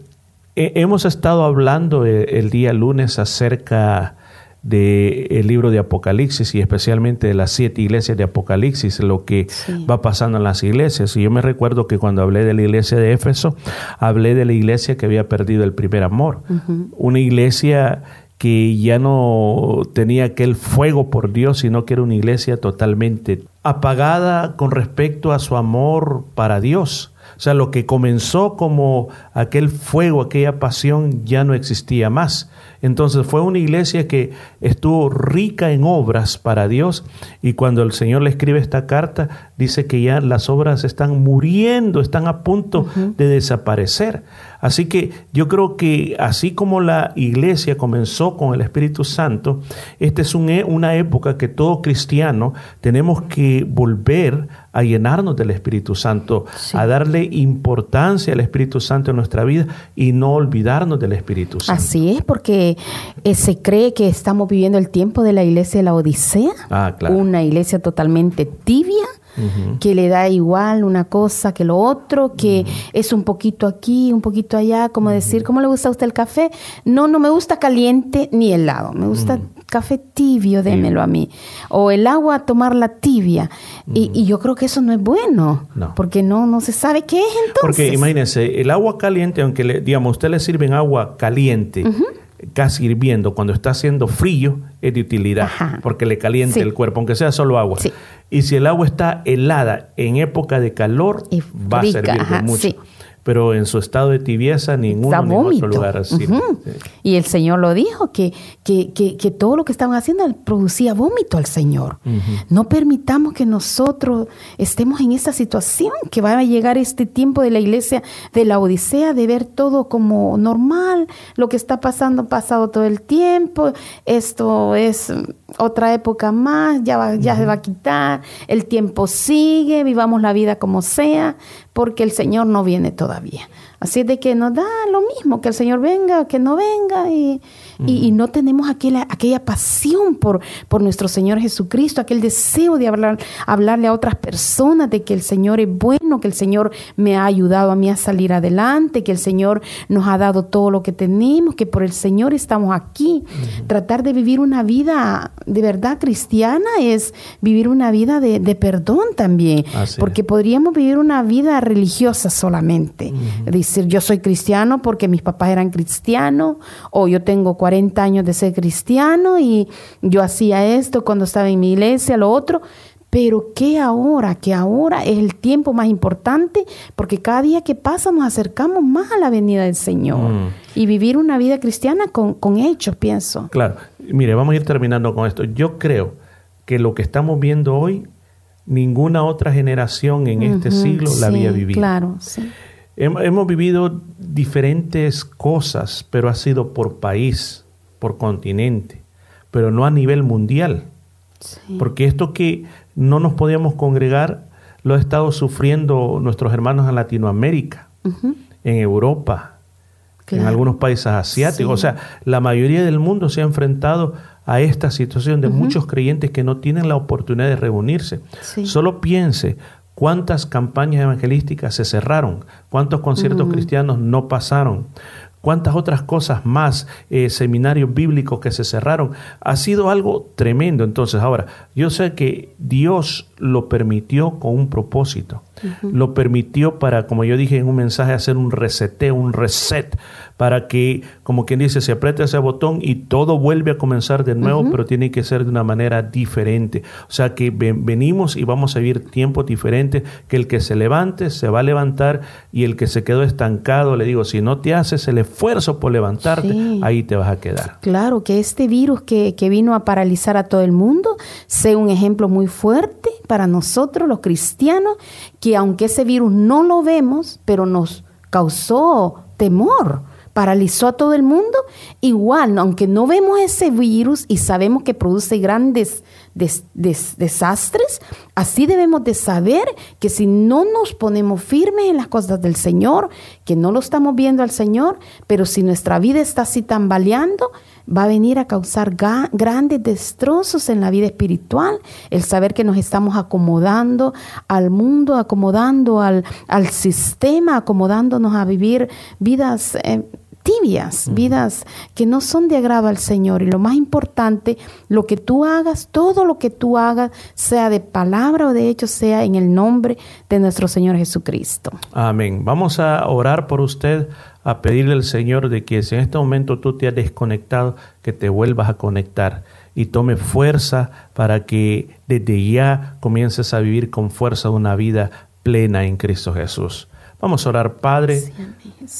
hemos estado hablando eh, el, día lunes acerca del libro de Apocalipsis y especialmente de las siete iglesias de Apocalipsis, lo que va pasando en las iglesias. Y yo me recuerdo que cuando hablé de la iglesia de Éfeso, hablé de la iglesia que había perdido el primer amor. Una iglesia que ya no tenía aquel fuego por Dios, sino que era una iglesia totalmente apagada con respecto a su amor para Dios. O sea, lo que comenzó como aquel fuego, aquella pasión, ya no existía más. Entonces fue una iglesia que estuvo rica en obras para Dios y cuando el Señor le escribe esta carta, dice que ya las obras están muriendo, están a punto de desaparecer. Así que yo creo que así como la iglesia comenzó con el Espíritu Santo, esta es e, una época que todo cristiano tenemos que volver a llenarnos del Espíritu Santo, a darle importancia al Espíritu Santo en nuestra vida y no olvidarnos del Espíritu Santo. Así es, porque eh, se cree que estamos viviendo el tiempo de la iglesia de la Odisea, ah, una iglesia totalmente tibia, que le da igual una cosa que lo otro, que es un poquito aquí, un poquito allá, como decir, ¿cómo le gusta a usted el café? No, no me gusta caliente ni helado, me gusta café tibio, démelo a mí. O el agua, tomarla tibia. Y, yo creo que eso no es bueno, porque no, no se sabe qué es entonces. Porque imagínense, el agua caliente, aunque le, digamos, usted le sirven agua caliente, casi hirviendo, cuando está haciendo frío, es de utilidad, porque le calienta el cuerpo, aunque sea solo agua. Y si el agua está helada en época de calor, va a servir mucho pero en su estado de tibieza ninguno en otro lugar así. Y el Señor lo dijo, que, que, que, todo lo que estaban haciendo producía vómito al Señor. No permitamos que nosotros estemos en esta situación, que va a llegar este tiempo de la iglesia de la Odisea, de ver todo como normal, lo que está pasando, pasado todo el tiempo, esto es otra época más, ya, ya se va a quitar, el tiempo sigue, vivamos la vida como sea, porque el Señor no viene todavía. Así de que nos da lo mismo, que el Señor venga, que no venga, y, y, y no tenemos aquella, aquella pasión por, por nuestro Señor Jesucristo, aquel deseo de hablar, hablarle a otras personas de que el Señor es bueno, que el Señor me ha ayudado a mí a salir adelante, que el Señor nos ha dado todo lo que tenemos, que por el Señor estamos aquí. Tratar de vivir una vida de verdad cristiana es vivir una vida de, de perdón también, Así porque podríamos vivir una vida religiosa solamente. Decir, yo soy cristiano porque mis papás eran cristianos, o yo tengo 40 años de ser cristiano y yo hacía esto cuando estaba en mi iglesia, lo otro. Pero que ahora, que ahora es el tiempo más importante, porque cada día que pasa nos acercamos más a la venida del Señor. Mm. Y vivir una vida cristiana con, con hechos, pienso. Claro, mire, vamos a ir terminando con esto. Yo creo que lo que estamos viendo hoy, ninguna otra generación en este siglo la había vivido. Claro, sí. Hem- Hemos vivido diferentes cosas, pero ha sido por país, por continente, pero no a nivel mundial. Porque esto que no nos podíamos congregar lo ha estado sufriendo nuestros hermanos en Latinoamérica, en Europa, en algunos países asiáticos. Sí. O sea, la mayoría del mundo se ha enfrentado a esta situación de muchos creyentes que no tienen la oportunidad de reunirse. Sí. Solo piense cuántas campañas evangelísticas se cerraron, cuántos conciertos cristianos no pasaron, cuántas otras cosas más, eh, seminarios bíblicos que se cerraron. Ha sido algo tremendo. Entonces, ahora, yo sé que Dios lo permitió con un propósito. Lo permitió para, como yo dije en un mensaje, hacer un reseteo, un reset, para que, como quien dice, se aprieta ese botón y todo vuelve a comenzar de nuevo, pero tiene que ser de una manera diferente. O sea que ven- venimos y vamos a vivir tiempos diferentes, que el que se levante se va a levantar y el que se quedó estancado, le digo, si no te haces el esfuerzo por levantarte, Sí. ahí te vas a quedar. Claro, que este virus que, que vino a paralizar a todo el mundo sea un ejemplo muy fuerte para nosotros los cristianos, que aunque ese virus no lo vemos, pero nos causó temor, paralizó a todo el mundo, igual, aunque no vemos ese virus y sabemos que produce grandes des- des- desastres, así debemos de saber que si no nos ponemos firmes en las cosas del Señor, que no lo estamos viendo al Señor, pero si nuestra vida está así tambaleando, va a venir a causar grandes destrozos en la vida espiritual, el saber que nos estamos acomodando al mundo, acomodando al, al sistema, acomodándonos a vivir vidas eh, tibias, vidas que no son de agrado al Señor. Y lo más importante, lo que tú hagas, todo lo que tú hagas, sea de palabra o de hecho, sea en el nombre de nuestro Señor Jesucristo. Amén. Vamos a orar por usted, a pedirle al Señor de que si en este momento tú te has desconectado, que te vuelvas a conectar y tome fuerza para que desde ya comiences a vivir con fuerza una vida plena en Cristo Jesús. Vamos a orar, Padre.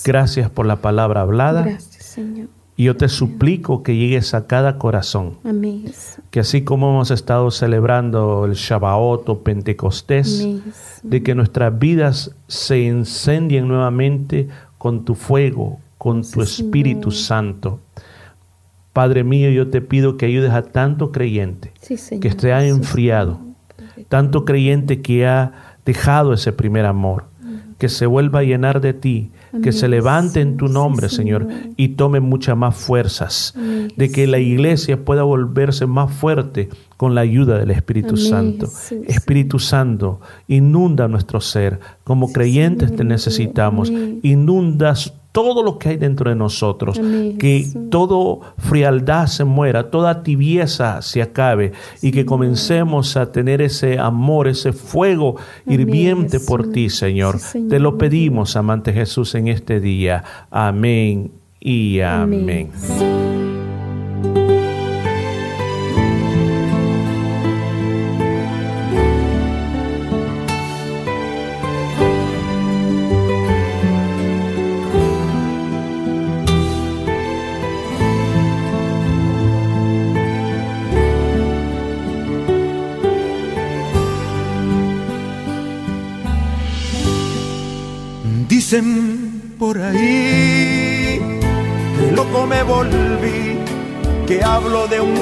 Gracias por la palabra hablada. Gracias, Señor. Y yo te suplico que llegues a cada corazón. Amén. Que así como hemos estado celebrando el Shabbat o Pentecostés, Amén. de que nuestras vidas se incendien nuevamente con tu fuego, con tu Espíritu Santo. Padre mío, yo te pido que ayudes a tanto creyente Sí, que se ha enfriado, tanto creyente que ha dejado ese primer amor, que se vuelva a llenar de ti, que se levante en tu nombre, Señor, y tome muchas más fuerzas, de que la iglesia pueda volverse más fuerte con la ayuda del Espíritu Santo. Espíritu Santo, inunda nuestro ser. Como creyentes te necesitamos. Inundas todo lo que hay dentro de nosotros. Que todo frialdad se muera, toda tibieza se acabe y que comencemos a tener ese amor, ese fuego hirviente por ti, Señor. Sí, Señor. Te lo pedimos, amante Jesús, en este día. Amén y amén.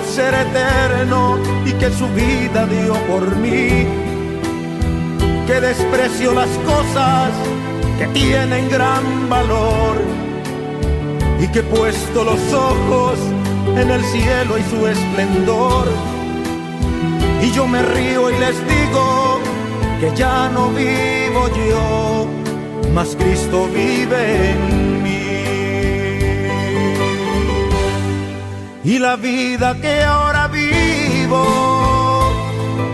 Ser eterno y que su vida dio por mí, que desprecio las cosas que tienen gran valor y que puesto los ojos en el cielo y su esplendor. Y yo me río y les digo que ya no vivo yo, mas Cristo vive. Y la vida que ahora vivo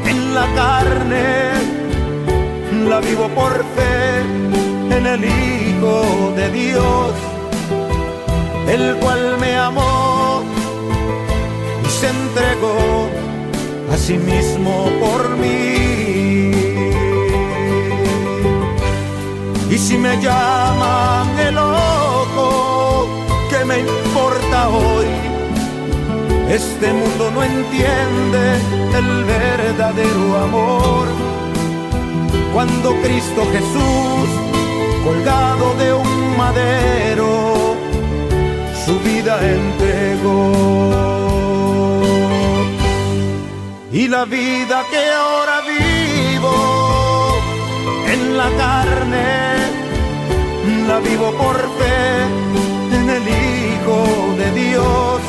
en la carne, la vivo por fe en el Hijo de Dios, el cual me amó y se entregó a sí mismo por mí. Y si me llaman el loco, ¿qué me importa hoy? Este mundo no entiende el verdadero amor. Cuando Cristo Jesús, colgado de un madero, su vida entregó. Y la vida que ahora vivo en la carne, la vivo por fe en el Hijo de Dios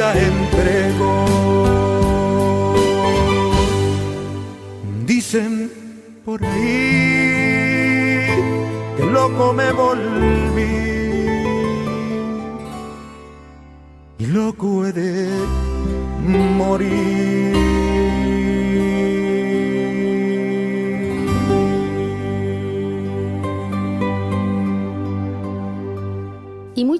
vida entregó. Dicen por ahí que loco me volví y loco de morir.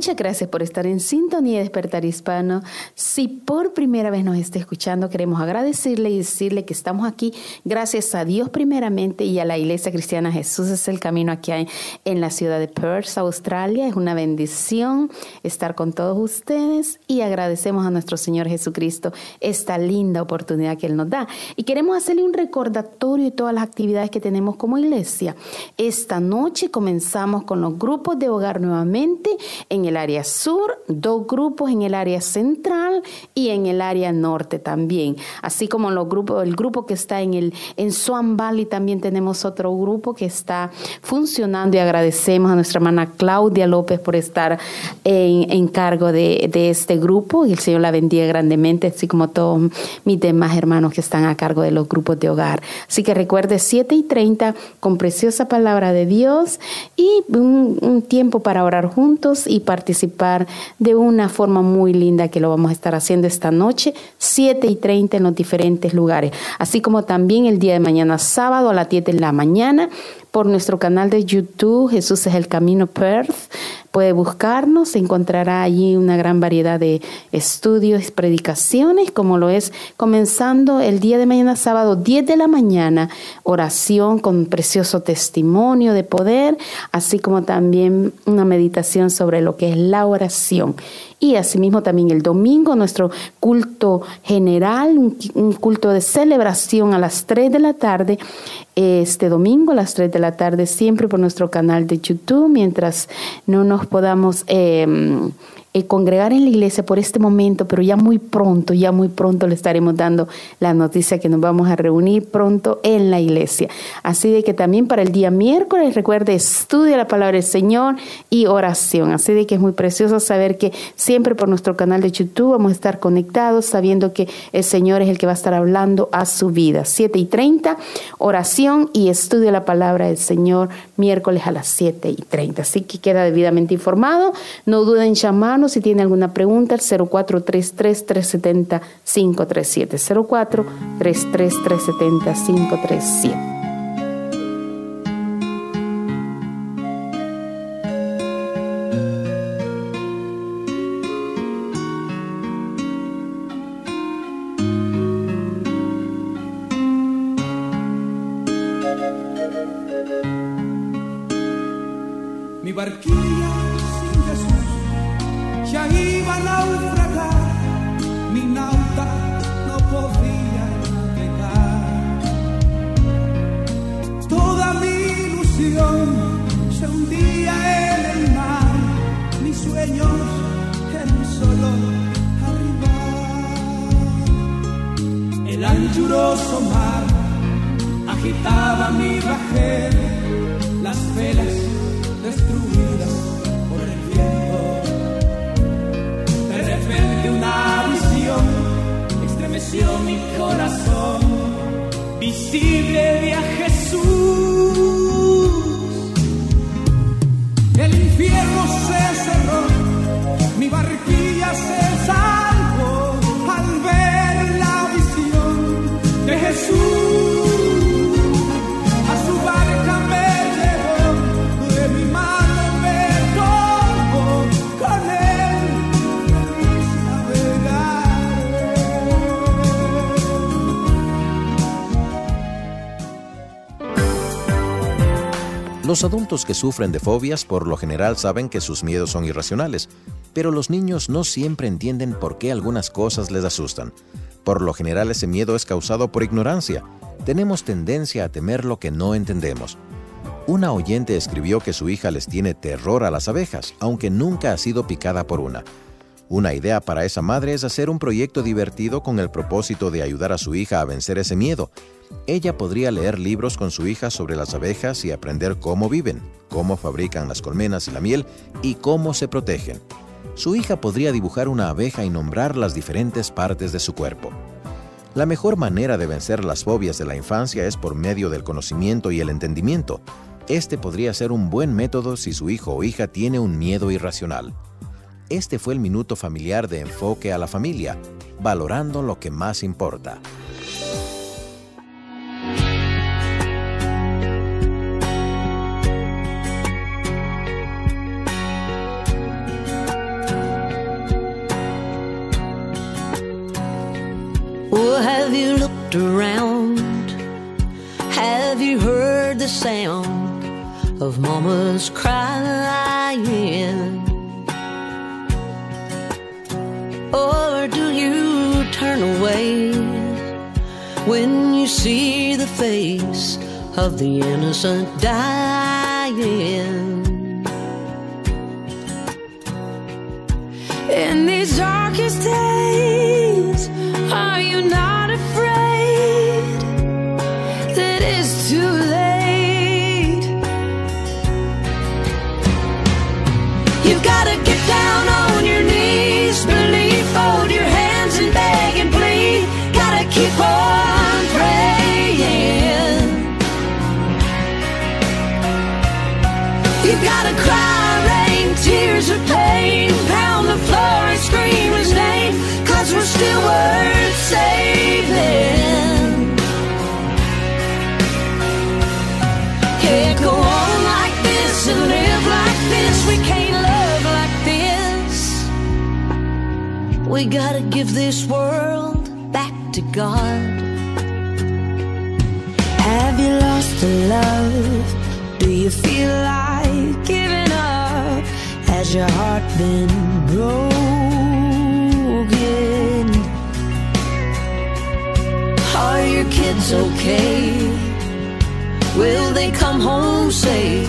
Muchas gracias por estar en sintonía de Despertar Hispano. Si por primera vez nos está escuchando, queremos agradecerle y decirle que estamos aquí gracias a Dios primeramente y a la Iglesia Cristiana Jesús es el camino aquí en, en la ciudad de Perth, Australia. Es una bendición estar con todos ustedes y agradecemos a nuestro Señor Jesucristo esta linda oportunidad que Él nos da. Y queremos hacerle un recordatorio de todas las actividades que tenemos como iglesia. Esta noche comenzamos con los grupos de hogar nuevamente en el área sur, dos grupos en el área central y en el área norte también. Así como los grupos, el grupo que está en el en Swan Valley también tenemos otro grupo que está funcionando y agradecemos a nuestra hermana Claudia López por estar en, en cargo de, de este grupo y el Señor la bendiga grandemente, así como todos mis demás hermanos que están a cargo de los grupos de hogar. Así que recuerde 7 y 30 con preciosa palabra de Dios y un, un tiempo para orar juntos y participar de una forma muy linda que lo vamos a estar haciendo esta noche, 7 y 30 en los diferentes lugares, así como también el día de mañana sábado a las 10 de la mañana por nuestro canal de YouTube, Jesús es el Camino Perth. Puede buscarnos, encontrará allí una gran variedad de estudios, predicaciones, como lo es comenzando el día de mañana sábado, 10 de la mañana, oración con precioso testimonio de poder, así como también una meditación sobre lo que es la oración. Y asimismo también el domingo nuestro culto general, un, un culto de celebración a las 3 de la tarde, este domingo a las 3 de la tarde, siempre por nuestro canal de YouTube, mientras no nos podamos... Eh, eh, congregar en la iglesia por este momento, pero ya muy pronto, ya muy pronto le estaremos dando la noticia que nos vamos a reunir pronto en la iglesia. Así de que también para el día miércoles, recuerde, estudia la palabra del Señor y oración. Así de que es muy precioso saber que siempre por nuestro canal de YouTube vamos a estar conectados, sabiendo que el Señor es el que va a estar hablando a su vida. 7 y 30, oración y estudia la palabra del Señor miércoles a las 7 y 30. Así que queda debidamente informado. No duden en llamar mano. Si tiene alguna pregunta, el 0433-370-537. 04 333 370 537 Los adultos que sufren de fobias por lo general saben que sus miedos son irracionales, pero los niños no siempre entienden por qué algunas cosas les asustan. Por lo general ese miedo es causado por ignorancia. Tenemos tendencia a temer lo que no entendemos. Una oyente escribió que su hija les tiene terror a las abejas, aunque nunca ha sido picada por una. Una idea para esa madre es hacer un proyecto divertido con el propósito de ayudar a su hija a vencer ese miedo. Ella podría leer libros con su hija sobre las abejas y aprender cómo viven, cómo fabrican las colmenas y la miel y cómo se protegen. Su hija podría dibujar una abeja y nombrar las diferentes partes de su cuerpo. La mejor manera de vencer las fobias de la infancia es por medio del conocimiento y el entendimiento. Este podría ser un buen método si su hijo o hija tiene un miedo irracional. Este fue el minuto familiar de enfoque a la familia, valorando lo que más importa. Well, have you looked around? Have you heard the sound of mama's crying? Or do you turn away when you see the face of the innocent dying? In these darkest days, We gotta give this world back to God. Have you lost a love? Do you feel like giving up? Has your heart been broken? Are your kids okay? Will they come home safe?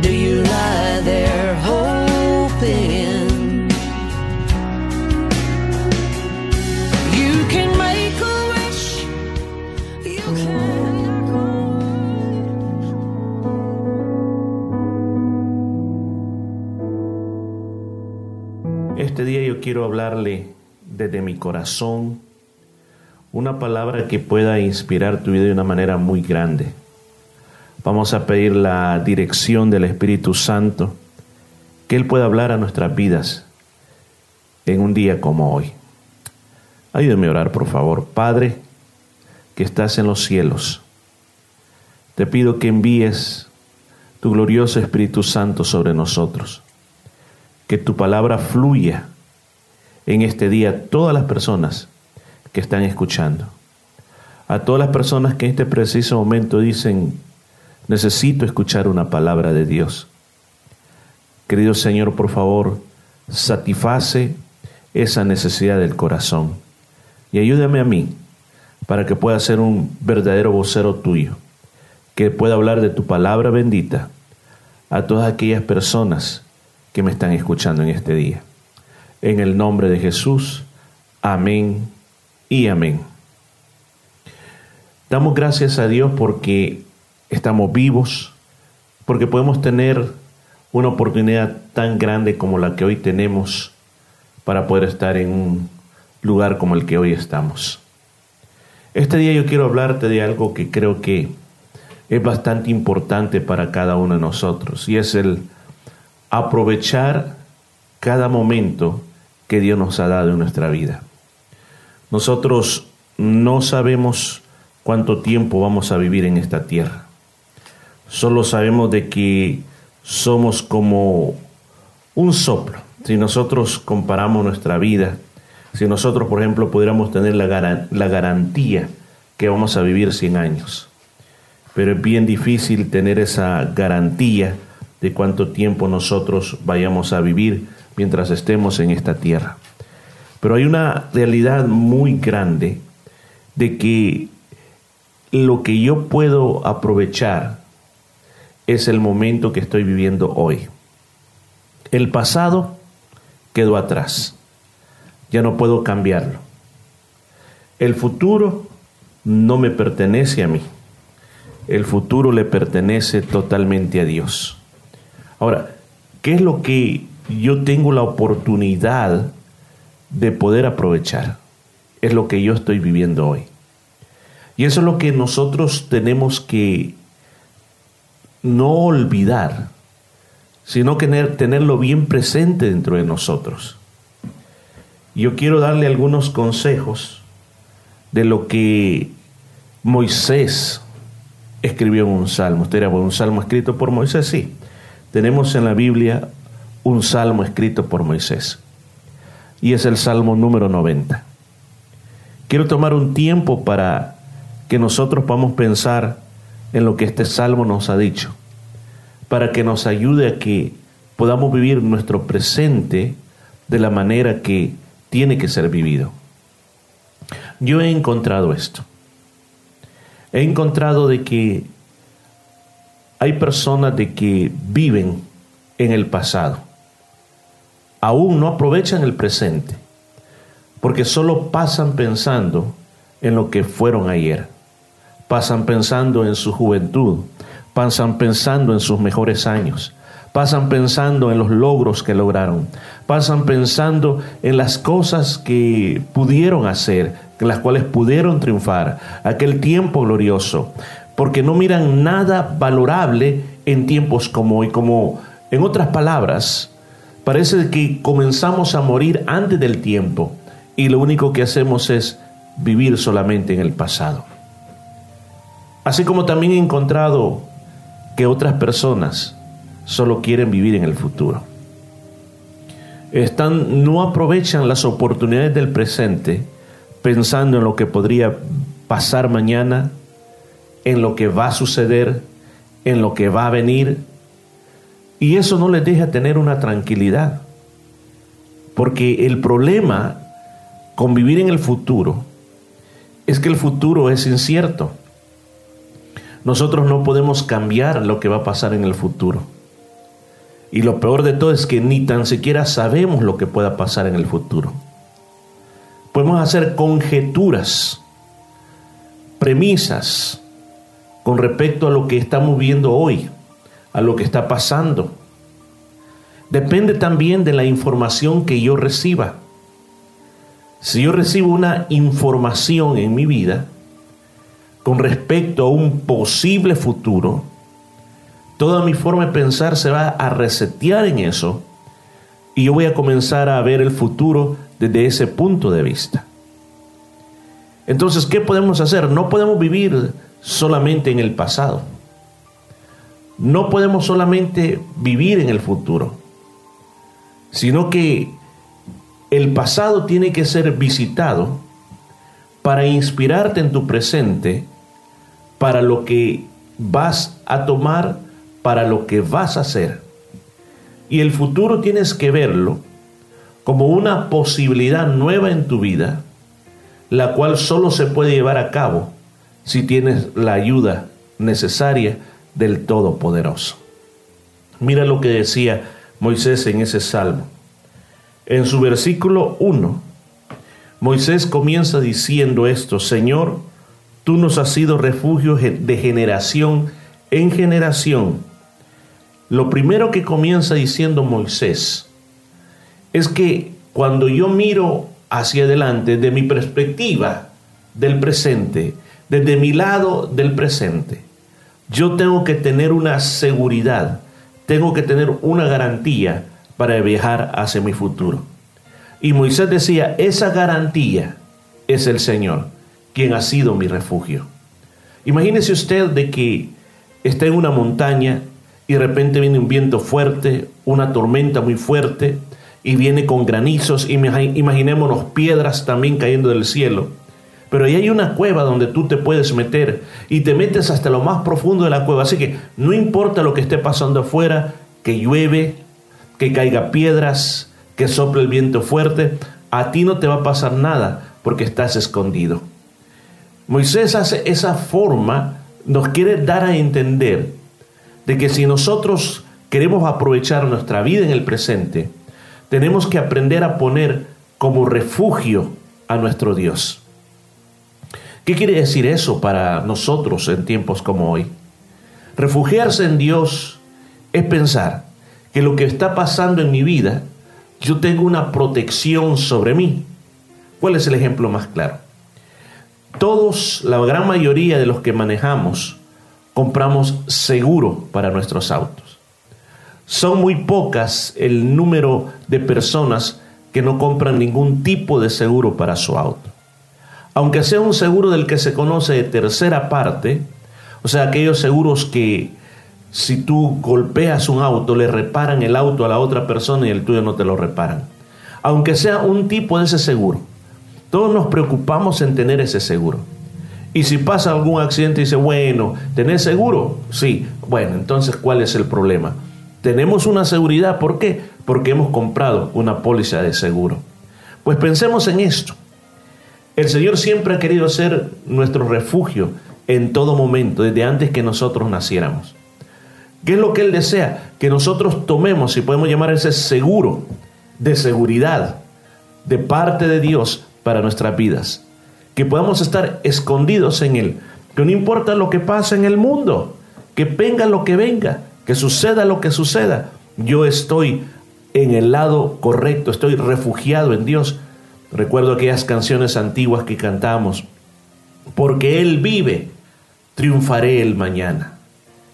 Do you lie there hoping? Este día yo quiero hablarle desde mi corazón una palabra que pueda inspirar tu vida de una manera muy grande. Vamos a pedir la dirección del Espíritu Santo, que Él pueda hablar a nuestras vidas en un día como hoy. Ayúdame a orar, por favor. Padre, que estás en los cielos, te pido que envíes tu glorioso Espíritu Santo sobre nosotros que tu palabra fluya en este día todas las personas que están escuchando. A todas las personas que en este preciso momento dicen, necesito escuchar una palabra de Dios. Querido Señor, por favor, satisface esa necesidad del corazón y ayúdame a mí para que pueda ser un verdadero vocero tuyo, que pueda hablar de tu palabra bendita a todas aquellas personas que me están escuchando en este día. En el nombre de Jesús, amén y amén. Damos gracias a Dios porque estamos vivos, porque podemos tener una oportunidad tan grande como la que hoy tenemos para poder estar en un lugar como el que hoy estamos. Este día yo quiero hablarte de algo que creo que es bastante importante para cada uno de nosotros y es el aprovechar cada momento que Dios nos ha dado en nuestra vida. Nosotros no sabemos cuánto tiempo vamos a vivir en esta tierra. Solo sabemos de que somos como un soplo. Si nosotros comparamos nuestra vida, si nosotros, por ejemplo, pudiéramos tener la, la garantía que vamos a vivir 100 años, pero es bien difícil tener esa garantía de cuánto tiempo nosotros vayamos a vivir mientras estemos en esta tierra. Pero hay una realidad muy grande de que lo que yo puedo aprovechar es el momento que estoy viviendo hoy. El pasado quedó atrás. Ya no puedo cambiarlo. El futuro no me pertenece a mí. El futuro le pertenece totalmente a Dios. Ahora, ¿qué es lo que yo tengo la oportunidad de poder aprovechar? Es lo que yo estoy viviendo hoy. Y eso es lo que nosotros tenemos que no olvidar, sino que tenerlo bien presente dentro de nosotros. Yo quiero darle algunos consejos de lo que Moisés escribió en un salmo. ¿Usted era un salmo escrito por Moisés? Sí. Tenemos en la Biblia un salmo escrito por Moisés. Y es el salmo número 90. Quiero tomar un tiempo para que nosotros podamos pensar en lo que este salmo nos ha dicho, para que nos ayude a que podamos vivir nuestro presente de la manera que tiene que ser vivido. Yo he encontrado esto. He encontrado de que hay personas de que viven en el pasado. Aún no aprovechan el presente, porque solo pasan pensando en lo que fueron ayer pasan pensando en su juventud, pasan pensando en sus mejores años, pasan pensando en los logros que lograron, pasan pensando en las cosas que pudieron hacer, en las cuales pudieron triunfar, aquel tiempo glorioso, porque no miran nada valorable en tiempos como hoy, como en otras palabras, parece que comenzamos a morir antes del tiempo y lo único que hacemos es vivir solamente en el pasado. Así como también he encontrado que otras personas solo quieren vivir en el futuro. Están, no aprovechan las oportunidades del presente pensando en lo que podría pasar mañana, en lo que va a suceder, en lo que va a venir. Y eso no les deja tener una tranquilidad. Porque el problema con vivir en el futuro es que el futuro es incierto. Nosotros no podemos cambiar lo que va a pasar en el futuro. Y lo peor de todo es que ni tan siquiera sabemos lo que pueda pasar en el futuro. Podemos hacer conjeturas, premisas con respecto a lo que estamos viendo hoy, a lo que está pasando. Depende también de la información que yo reciba. Si yo recibo una información en mi vida, con respecto a un posible futuro, toda mi forma de pensar se va a resetear en eso y yo voy a comenzar a ver el futuro desde ese punto de vista. Entonces, ¿qué podemos hacer? No podemos vivir solamente en el pasado. No podemos solamente vivir en el futuro, sino que el pasado tiene que ser visitado para inspirarte en tu presente, para lo que vas a tomar, para lo que vas a hacer. Y el futuro tienes que verlo como una posibilidad nueva en tu vida, la cual solo se puede llevar a cabo si tienes la ayuda necesaria del Todopoderoso. Mira lo que decía Moisés en ese salmo. En su versículo 1, Moisés comienza diciendo esto, Señor, tú nos has sido refugio de generación en generación. Lo primero que comienza diciendo Moisés es que cuando yo miro hacia adelante, de mi perspectiva del presente, desde mi lado del presente, yo tengo que tener una seguridad, tengo que tener una garantía para viajar hacia mi futuro. Y Moisés decía, esa garantía es el Señor, quien ha sido mi refugio. Imagínese usted de que está en una montaña y de repente viene un viento fuerte, una tormenta muy fuerte, y viene con granizos, imaginémonos piedras también cayendo del cielo. Pero ahí hay una cueva donde tú te puedes meter y te metes hasta lo más profundo de la cueva. Así que no importa lo que esté pasando afuera, que llueve, que caiga piedras, que sople el viento fuerte, a ti no te va a pasar nada porque estás escondido. Moisés hace esa forma, nos quiere dar a entender de que si nosotros queremos aprovechar nuestra vida en el presente, tenemos que aprender a poner como refugio a nuestro Dios. ¿Qué quiere decir eso para nosotros en tiempos como hoy? Refugiarse en Dios es pensar que lo que está pasando en mi vida, yo tengo una protección sobre mí. ¿Cuál es el ejemplo más claro? Todos, la gran mayoría de los que manejamos, compramos seguro para nuestros autos. Son muy pocas el número de personas que no compran ningún tipo de seguro para su auto. Aunque sea un seguro del que se conoce de tercera parte, o sea, aquellos seguros que si tú golpeas un auto, le reparan el auto a la otra persona y el tuyo no te lo reparan. Aunque sea un tipo de ese seguro. Todos nos preocupamos en tener ese seguro. Y si pasa algún accidente y dice, bueno, ¿tenés seguro? Sí. Bueno, entonces, ¿cuál es el problema? Tenemos una seguridad, ¿por qué? Porque hemos comprado una póliza de seguro. Pues pensemos en esto. El Señor siempre ha querido ser nuestro refugio en todo momento, desde antes que nosotros naciéramos. ¿Qué es lo que Él desea? Que nosotros tomemos, si podemos llamar ese seguro de seguridad de parte de Dios para nuestras vidas. Que podamos estar escondidos en Él. Que no importa lo que pase en el mundo, que venga lo que venga, que suceda lo que suceda, yo estoy en el lado correcto, estoy refugiado en Dios. Recuerdo aquellas canciones antiguas que cantamos. Porque Él vive, triunfaré el mañana.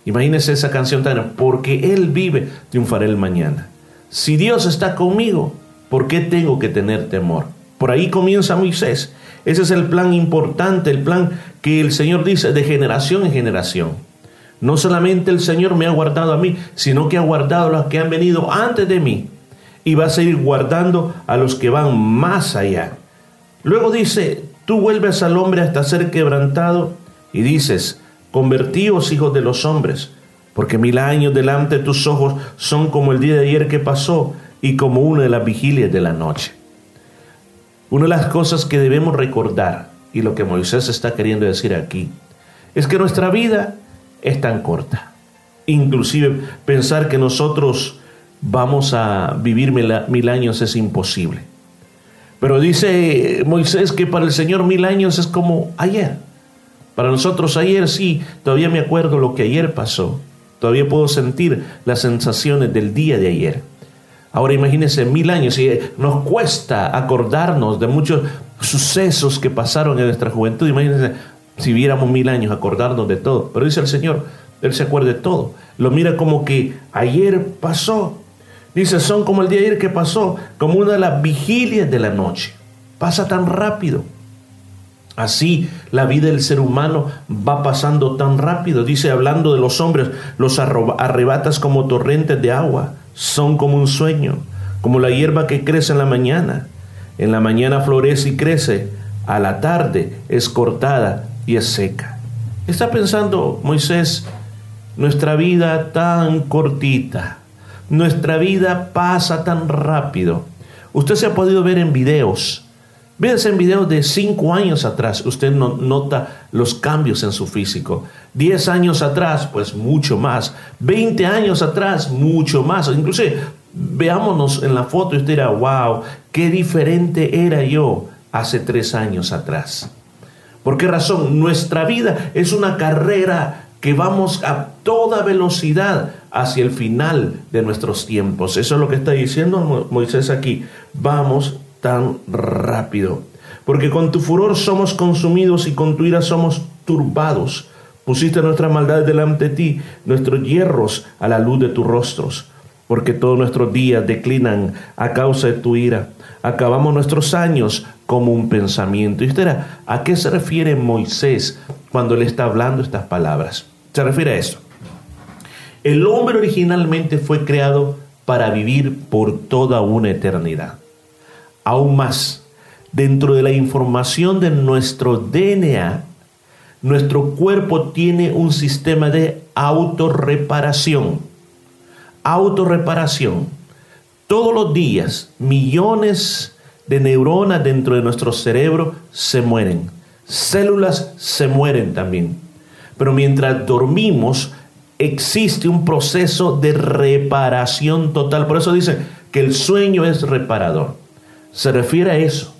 Imagínese esa canción tan, porque Él vive, triunfaré el mañana. Si Dios está conmigo, ¿por qué tengo que tener temor? Por ahí comienza Moisés. Ese es el plan importante, el plan que el Señor dice de generación en generación. No solamente el Señor me ha guardado a mí, sino que ha guardado a los que han venido antes de mí. Y va a seguir guardando a los que van más allá. Luego dice, tú vuelves al hombre hasta ser quebrantado y dices, Convertíos, hijos de los hombres, porque mil años delante de tus ojos son como el día de ayer que pasó y como una de las vigilias de la noche. Una de las cosas que debemos recordar, y lo que Moisés está queriendo decir aquí, es que nuestra vida es tan corta. Inclusive pensar que nosotros vamos a vivir mil años es imposible. Pero dice Moisés que para el Señor mil años es como ayer. Para nosotros ayer sí, todavía me acuerdo lo que ayer pasó. Todavía puedo sentir las sensaciones del día de ayer. Ahora imagínense mil años y nos cuesta acordarnos de muchos sucesos que pasaron en nuestra juventud. Imagínense si viéramos mil años acordarnos de todo. Pero dice el Señor, Él se acuerda de todo. Lo mira como que ayer pasó. Dice, son como el día ayer que pasó, como una de las vigilias de la noche. Pasa tan rápido. Así la vida del ser humano va pasando tan rápido. Dice, hablando de los hombres, los arrebatas como torrentes de agua. Son como un sueño, como la hierba que crece en la mañana. En la mañana florece y crece, a la tarde es cortada y es seca. Está pensando Moisés, nuestra vida tan cortita. Nuestra vida pasa tan rápido. Usted se ha podido ver en videos. Véanse en videos de 5 años atrás, usted no, nota los cambios en su físico. 10 años atrás, pues mucho más. 20 años atrás, mucho más. Inclusive, veámonos en la foto y usted dirá, wow, qué diferente era yo hace 3 años atrás. ¿Por qué razón? Nuestra vida es una carrera que vamos a toda velocidad hacia el final de nuestros tiempos. Eso es lo que está diciendo Moisés aquí. Vamos tan rápido. Porque con tu furor somos consumidos y con tu ira somos turbados. Pusiste nuestras maldades delante de ti, nuestros hierros a la luz de tus rostros. Porque todos nuestros días declinan a causa de tu ira. Acabamos nuestros años como un pensamiento. Y usted, ¿a qué se refiere Moisés cuando le está hablando estas palabras? Se refiere a eso. El hombre originalmente fue creado para vivir por toda una eternidad. Aún más, dentro de la información de nuestro DNA, nuestro cuerpo tiene un sistema de autorreparación. Autorreparación. Todos los días, millones de neuronas dentro de nuestro cerebro se mueren. Células se mueren también. Pero mientras dormimos, existe un proceso de reparación total. Por eso dice que el sueño es reparador. Se refiere a eso.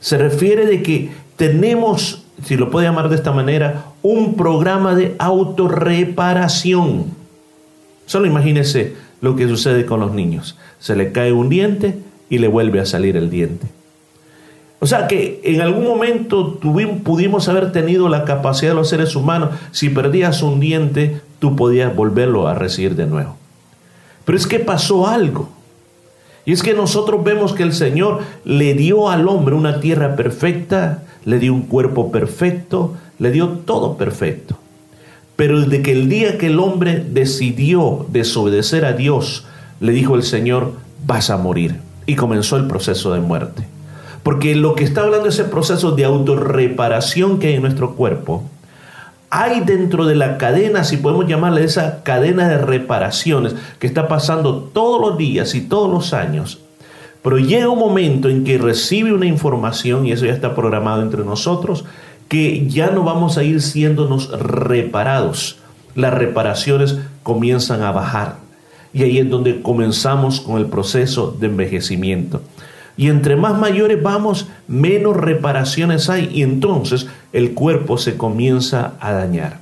Se refiere de que tenemos, si lo puede llamar de esta manera, un programa de autorreparación. Solo imagínese lo que sucede con los niños. Se le cae un diente y le vuelve a salir el diente. O sea que en algún momento pudimos haber tenido la capacidad de los seres humanos, si perdías un diente, tú podías volverlo a recibir de nuevo. Pero es que pasó algo. Y es que nosotros vemos que el Señor le dio al hombre una tierra perfecta, le dio un cuerpo perfecto, le dio todo perfecto. Pero desde que el día que el hombre decidió desobedecer a Dios, le dijo el Señor, vas a morir. Y comenzó el proceso de muerte. Porque lo que está hablando es ese proceso de autorreparación que hay en nuestro cuerpo, hay dentro de la cadena, si podemos llamarle esa cadena de reparaciones que está pasando todos los días y todos los años. Pero llega un momento en que recibe una información, y eso ya está programado entre nosotros, que ya no vamos a ir siéndonos reparados. Las reparaciones comienzan a bajar. Y ahí es donde comenzamos con el proceso de envejecimiento. Y entre más mayores vamos, menos reparaciones hay y entonces el cuerpo se comienza a dañar.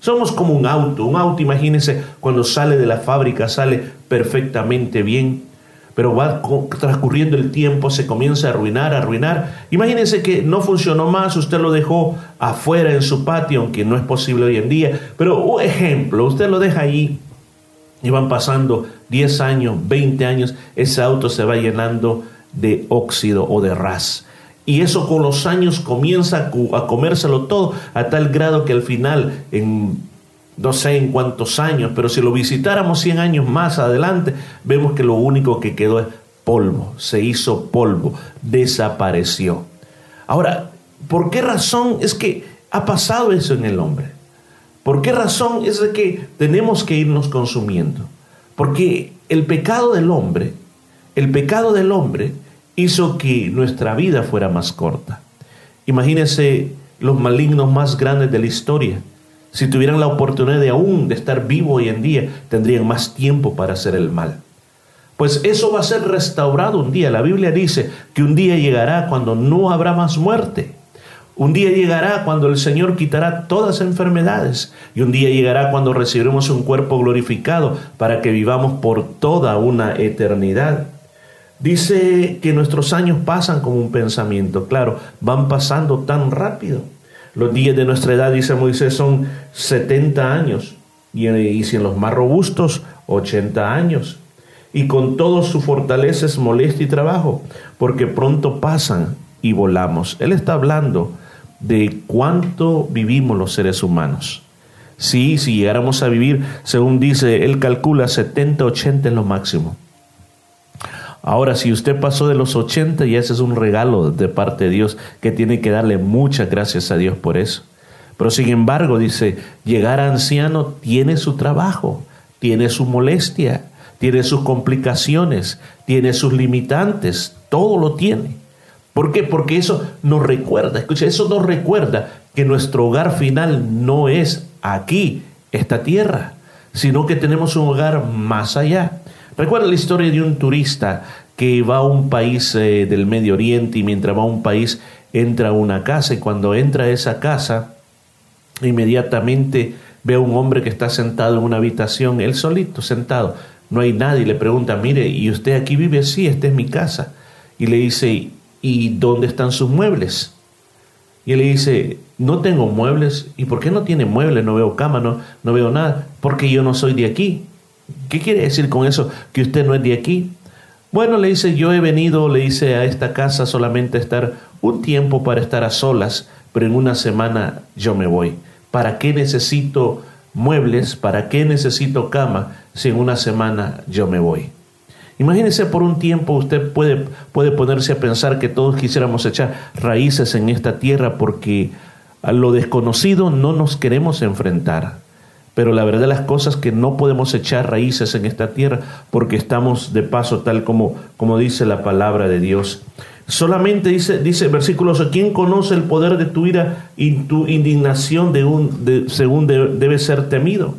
Somos como un auto, un auto, imagínense, cuando sale de la fábrica sale perfectamente bien, pero va transcurriendo el tiempo, se comienza a arruinar, a arruinar. Imagínense que no funcionó más, usted lo dejó afuera en su patio, aunque no es posible hoy en día, pero un ejemplo, usted lo deja ahí y van pasando 10 años, 20 años, ese auto se va llenando de óxido o de ras. Y eso con los años comienza a comérselo todo a tal grado que al final, en no sé en cuántos años, pero si lo visitáramos 100 años más adelante, vemos que lo único que quedó es polvo, se hizo polvo, desapareció. Ahora, ¿por qué razón es que ha pasado eso en el hombre? ¿Por qué razón es de que tenemos que irnos consumiendo? Porque el pecado del hombre, el pecado del hombre hizo que nuestra vida fuera más corta. Imagínense los malignos más grandes de la historia. Si tuvieran la oportunidad de aún de estar vivo hoy en día, tendrían más tiempo para hacer el mal. Pues eso va a ser restaurado un día. La Biblia dice que un día llegará cuando no habrá más muerte. Un día llegará cuando el Señor quitará todas enfermedades. Y un día llegará cuando recibiremos un cuerpo glorificado para que vivamos por toda una eternidad. Dice que nuestros años pasan como un pensamiento, claro, van pasando tan rápido. Los días de nuestra edad, dice Moisés, son 70 años, y, y si en los más robustos, 80 años. Y con todo su fortaleza es molestia y trabajo, porque pronto pasan y volamos. Él está hablando de cuánto vivimos los seres humanos. Sí, si llegáramos a vivir, según dice, él calcula 70, 80 es lo máximo. Ahora, si usted pasó de los 80, y ese es un regalo de parte de Dios, que tiene que darle muchas gracias a Dios por eso. Pero sin embargo, dice, llegar anciano tiene su trabajo, tiene su molestia, tiene sus complicaciones, tiene sus limitantes, todo lo tiene. ¿Por qué? Porque eso nos recuerda, escucha, eso nos recuerda que nuestro hogar final no es aquí, esta tierra, sino que tenemos un hogar más allá. Recuerda la historia de un turista que va a un país eh, del Medio Oriente y mientras va a un país entra a una casa y cuando entra a esa casa inmediatamente ve a un hombre que está sentado en una habitación, él solito sentado, no hay nadie, le pregunta, mire, ¿y usted aquí vive? Sí, esta es mi casa. Y le dice, ¿y dónde están sus muebles? Y él le dice, no tengo muebles. ¿Y por qué no tiene muebles? No veo cama, no, no veo nada. Porque yo no soy de aquí. ¿Qué quiere decir con eso? Que usted no es de aquí. Bueno, le dice, yo he venido, le dice, a esta casa solamente a estar un tiempo para estar a solas, pero en una semana yo me voy. ¿Para qué necesito muebles? ¿Para qué necesito cama si en una semana yo me voy? Imagínese por un tiempo usted puede, puede ponerse a pensar que todos quisiéramos echar raíces en esta tierra porque a lo desconocido no nos queremos enfrentar. Pero la verdad de las cosas que no podemos echar raíces en esta tierra porque estamos de paso tal como, como dice la palabra de Dios. Solamente dice, dice versículo ¿quién conoce el poder de tu ira y tu indignación según debe ser temido?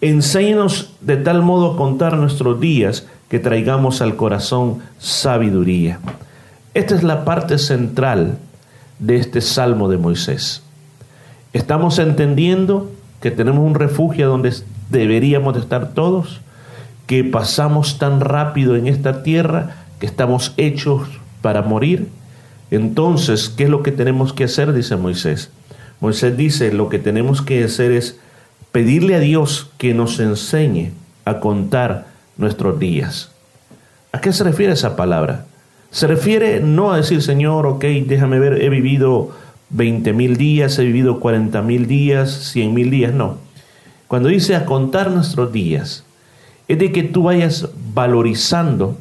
Enséñanos de tal modo a contar nuestros días que traigamos al corazón sabiduría. Esta es la parte central de este salmo de Moisés. Estamos entendiendo que tenemos un refugio donde deberíamos de estar todos, que pasamos tan rápido en esta tierra, que estamos hechos para morir. Entonces, ¿qué es lo que tenemos que hacer? Dice Moisés. Moisés dice, lo que tenemos que hacer es pedirle a Dios que nos enseñe a contar nuestros días. ¿A qué se refiere esa palabra? Se refiere no a decir, Señor, ok, déjame ver, he vivido 20 mil días, he vivido 40 mil días, 100 mil días, no. Cuando dice a contar nuestros días, es de que tú vayas valorizando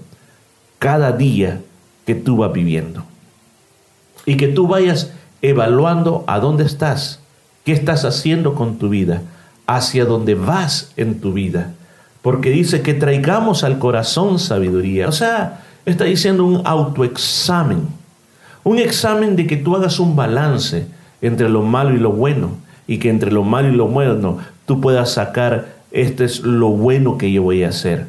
cada día que tú vas viviendo. Y que tú vayas evaluando a dónde estás, qué estás haciendo con tu vida, hacia dónde vas en tu vida porque dice que traigamos al corazón sabiduría. O sea, está diciendo un autoexamen, un examen de que tú hagas un balance entre lo malo y lo bueno, y que entre lo malo y lo bueno tú puedas sacar, este es lo bueno que yo voy a hacer.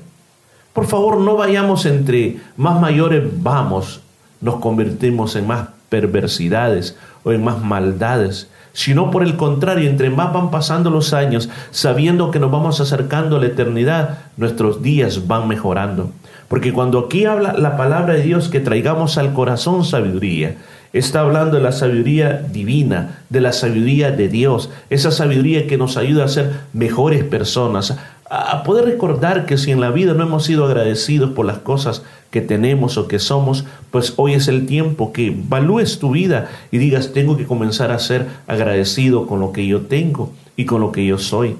Por favor, no vayamos entre más mayores vamos, nos convertimos en más perversidades o en más maldades, sino por el contrario, entre más van pasando los años, sabiendo que nos vamos acercando a la eternidad, nuestros días van mejorando. Porque cuando aquí habla la palabra de Dios que traigamos al corazón sabiduría, está hablando de la sabiduría divina, de la sabiduría de Dios, esa sabiduría que nos ayuda a ser mejores personas, a poder recordar que si en la vida no hemos sido agradecidos por las cosas que tenemos o que somos, pues hoy es el tiempo que evalúes tu vida y digas, tengo que comenzar a ser agradecido con lo que yo tengo y con lo que yo soy.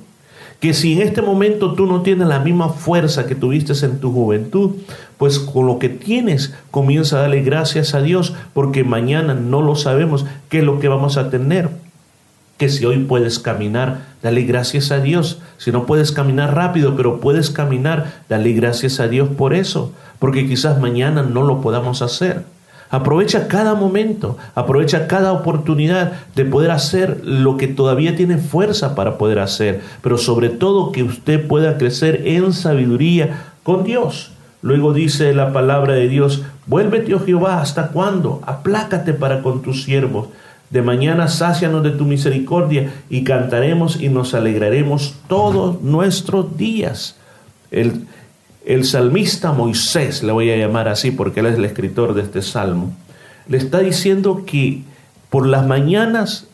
Que si en este momento tú no tienes la misma fuerza que tuviste en tu juventud, pues con lo que tienes comienza a darle gracias a Dios, porque mañana no lo sabemos qué es lo que vamos a tener que si hoy puedes caminar, dale gracias a Dios. Si no puedes caminar rápido, pero puedes caminar, dale gracias a Dios por eso, porque quizás mañana no lo podamos hacer. Aprovecha cada momento, aprovecha cada oportunidad de poder hacer lo que todavía tiene fuerza para poder hacer, pero sobre todo que usted pueda crecer en sabiduría con Dios. Luego dice la palabra de Dios, vuélvete, oh Jehová, ¿hasta cuándo? Aplácate para con tus siervos de mañana sácianos de tu misericordia y cantaremos y nos alegraremos todos nuestros días. El, el salmista Moisés, le voy a llamar así porque él es el escritor de este salmo, le está diciendo que por las mañanas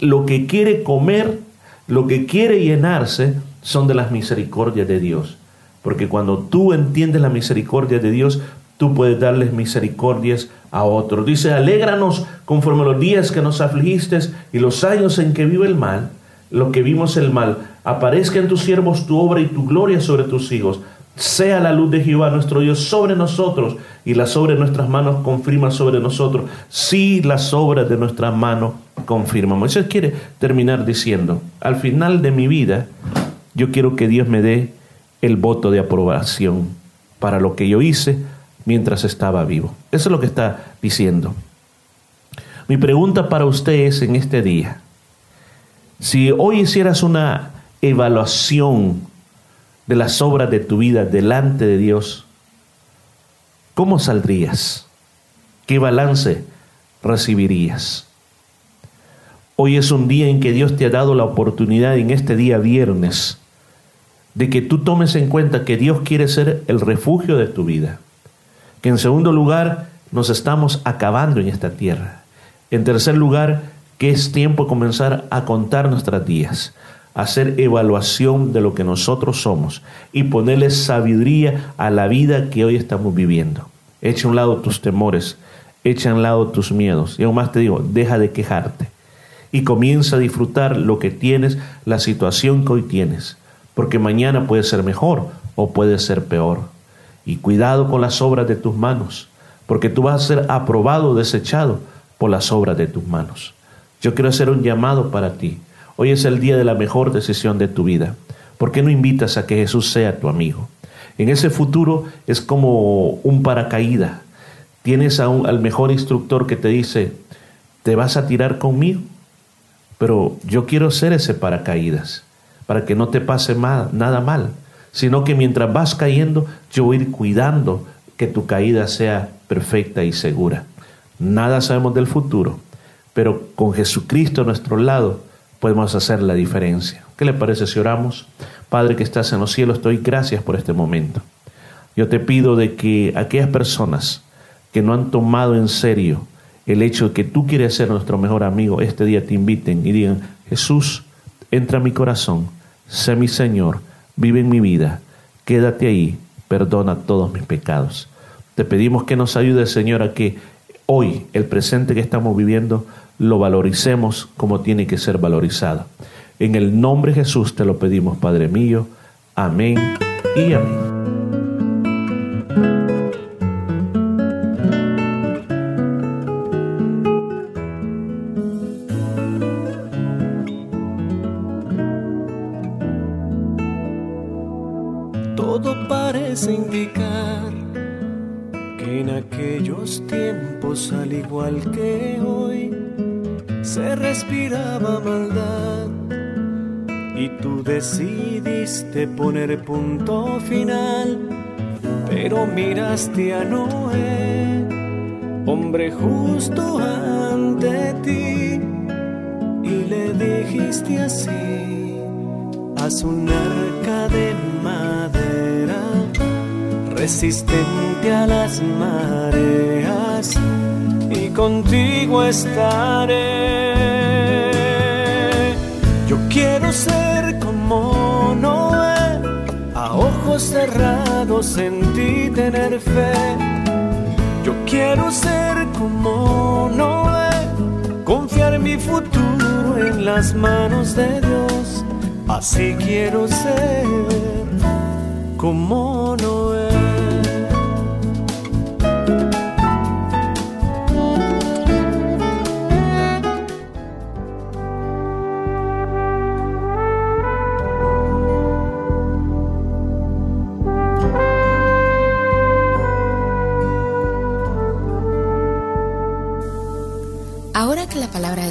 lo que quiere comer, lo que quiere llenarse, son de las misericordias de Dios. Porque cuando tú entiendes la misericordia de Dios, tú puedes darles misericordias a otros. Dice, alégranos conforme los días que nos afligiste y los años en que vive el mal, lo que vimos el mal. Aparezca en tus siervos tu obra y tu gloria sobre tus hijos. Sea la luz de Jehová nuestro Dios sobre nosotros y la sobre nuestras manos confirma sobre nosotros. Sí, la obras de nuestra mano confirma. Moisés quiere terminar diciendo, al final de mi vida, yo quiero que Dios me dé el voto de aprobación para lo que yo hice mientras estaba vivo. Eso es lo que está diciendo. Mi pregunta para usted es en este día, si hoy hicieras una evaluación de las obras de tu vida delante de Dios, ¿cómo saldrías? ¿Qué balance recibirías? Hoy es un día en que Dios te ha dado la oportunidad en este día viernes de que tú tomes en cuenta que Dios quiere ser el refugio de tu vida. Que en segundo lugar nos estamos acabando en esta tierra. En tercer lugar, que es tiempo de comenzar a contar nuestras días, hacer evaluación de lo que nosotros somos y ponerle sabiduría a la vida que hoy estamos viviendo. Echa a un lado tus temores, echa a un lado tus miedos. Y aún más te digo, deja de quejarte y comienza a disfrutar lo que tienes, la situación que hoy tienes, porque mañana puede ser mejor o puede ser peor. Y cuidado con las obras de tus manos, porque tú vas a ser aprobado o desechado por las obras de tus manos. Yo quiero hacer un llamado para ti. Hoy es el día de la mejor decisión de tu vida. ¿Por qué no invitas a que Jesús sea tu amigo? En ese futuro es como un paracaídas. Tienes a un, al mejor instructor que te dice, ¿te vas a tirar conmigo? Pero yo quiero ser ese paracaídas, para que no te pase mal, nada mal, sino que mientras vas cayendo, yo voy a ir cuidando que tu caída sea perfecta y segura. Nada sabemos del futuro, pero con Jesucristo a nuestro lado podemos hacer la diferencia. ¿Qué le parece si oramos? Padre que estás en los cielos, te doy gracias por este momento. Yo te pido de que aquellas personas que no han tomado en serio el hecho de que tú quieres ser nuestro mejor amigo, este día te inviten y digan, Jesús, entra a mi corazón, sé mi Señor, vive en mi vida, quédate ahí, perdona todos mis pecados. Te pedimos que nos ayude, Señor, a que hoy, el presente que estamos viviendo, lo valoricemos como tiene que ser valorizado. En el nombre de Jesús te lo pedimos, Padre mío. Amén y amén. Decidiste poner punto final, pero miraste a Noé, hombre justo ante ti, y le dijiste así, haz un arca de madera resistente a las mareas y contigo estaré. Cerrados en ti tener fe. Yo quiero ser como Noé, confiar mi futuro en las manos de Dios. Así quiero ser como Noé.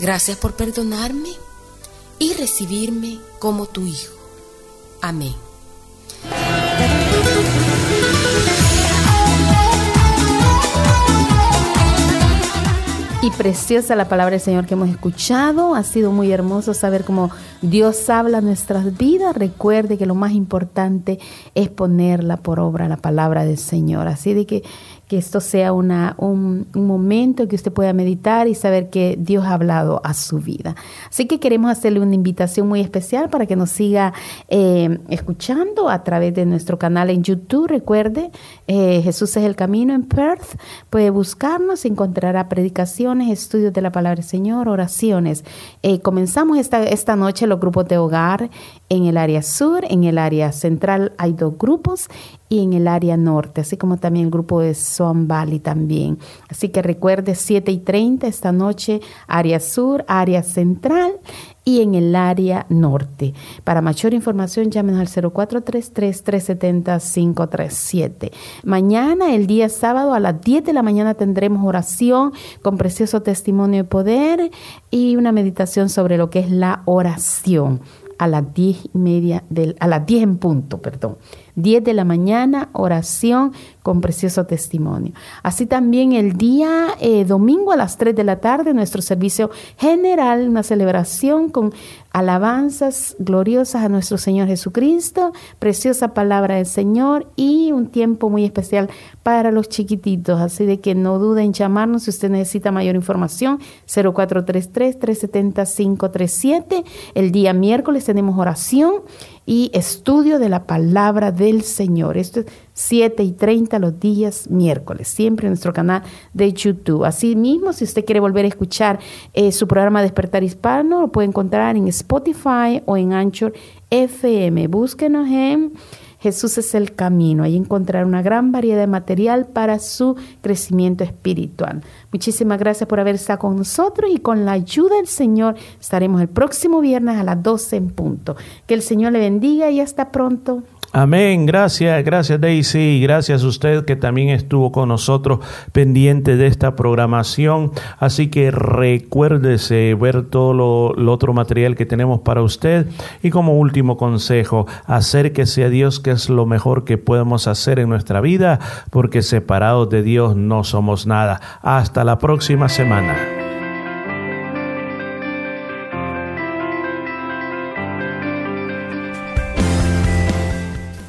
Gracias por perdonarme y recibirme como tu hijo. Amén. Y preciosa la palabra del Señor que hemos escuchado. Ha sido muy hermoso saber cómo Dios habla nuestras vidas. Recuerde que lo más importante es ponerla por obra, la palabra del Señor. Así de que que esto sea una, un, momento que usted pueda meditar y saber que Dios ha hablado a su vida. Así que queremos hacerle una invitación muy especial para que nos siga eh, escuchando a través de nuestro canal en YouTube. Recuerde, eh, Jesús es el camino en Perth. Puede buscarnos, encontrará predicaciones, estudios de la palabra del Señor, oraciones. Eh, comenzamos esta, esta noche los grupos de hogar en el área sur, en el área central hay dos grupos y en el área norte, así como también el grupo de Swan Valley también. Así que recuerde 7 y 30 esta noche, área sur, área central y en el área norte. Para mayor información, llámenos al 0433-370-537. Mañana, el día sábado, a las 10 de la mañana tendremos oración con precioso testimonio de poder y una meditación sobre lo que es la oración a las 10 y media del, a las 10 en punto, perdón. 10 de la mañana, oración con precioso testimonio. Así también el día eh, domingo a las 3 de la tarde, nuestro servicio general, una celebración con alabanzas gloriosas a nuestro Señor Jesucristo, preciosa palabra del Señor y un tiempo muy especial para los chiquititos. Así de que no duden en llamarnos si usted necesita mayor información, 0433-370-537. El día miércoles tenemos oración y estudio de la palabra del Señor. Esto es 7 y 30 los días miércoles, siempre en nuestro canal de YouTube. Asimismo, si usted quiere volver a escuchar eh, su programa Despertar Hispano, lo puede encontrar en Spotify o en Anchor FM. Búsquenos en Jesús es el camino. Ahí encontrar una gran variedad de material para su crecimiento espiritual. Muchísimas gracias por haber estado con nosotros y con la ayuda del Señor estaremos el próximo viernes a las 12 en punto. Que el Señor le bendiga y hasta pronto. Amén, gracias, gracias Daisy, gracias a usted que también estuvo con nosotros pendiente de esta programación. Así que recuérdese ver todo lo, otro material que tenemos para usted. Y como último consejo, acérquese a Dios, que es lo mejor que podemos hacer en nuestra vida, porque separados de Dios no somos nada. Hasta la próxima semana.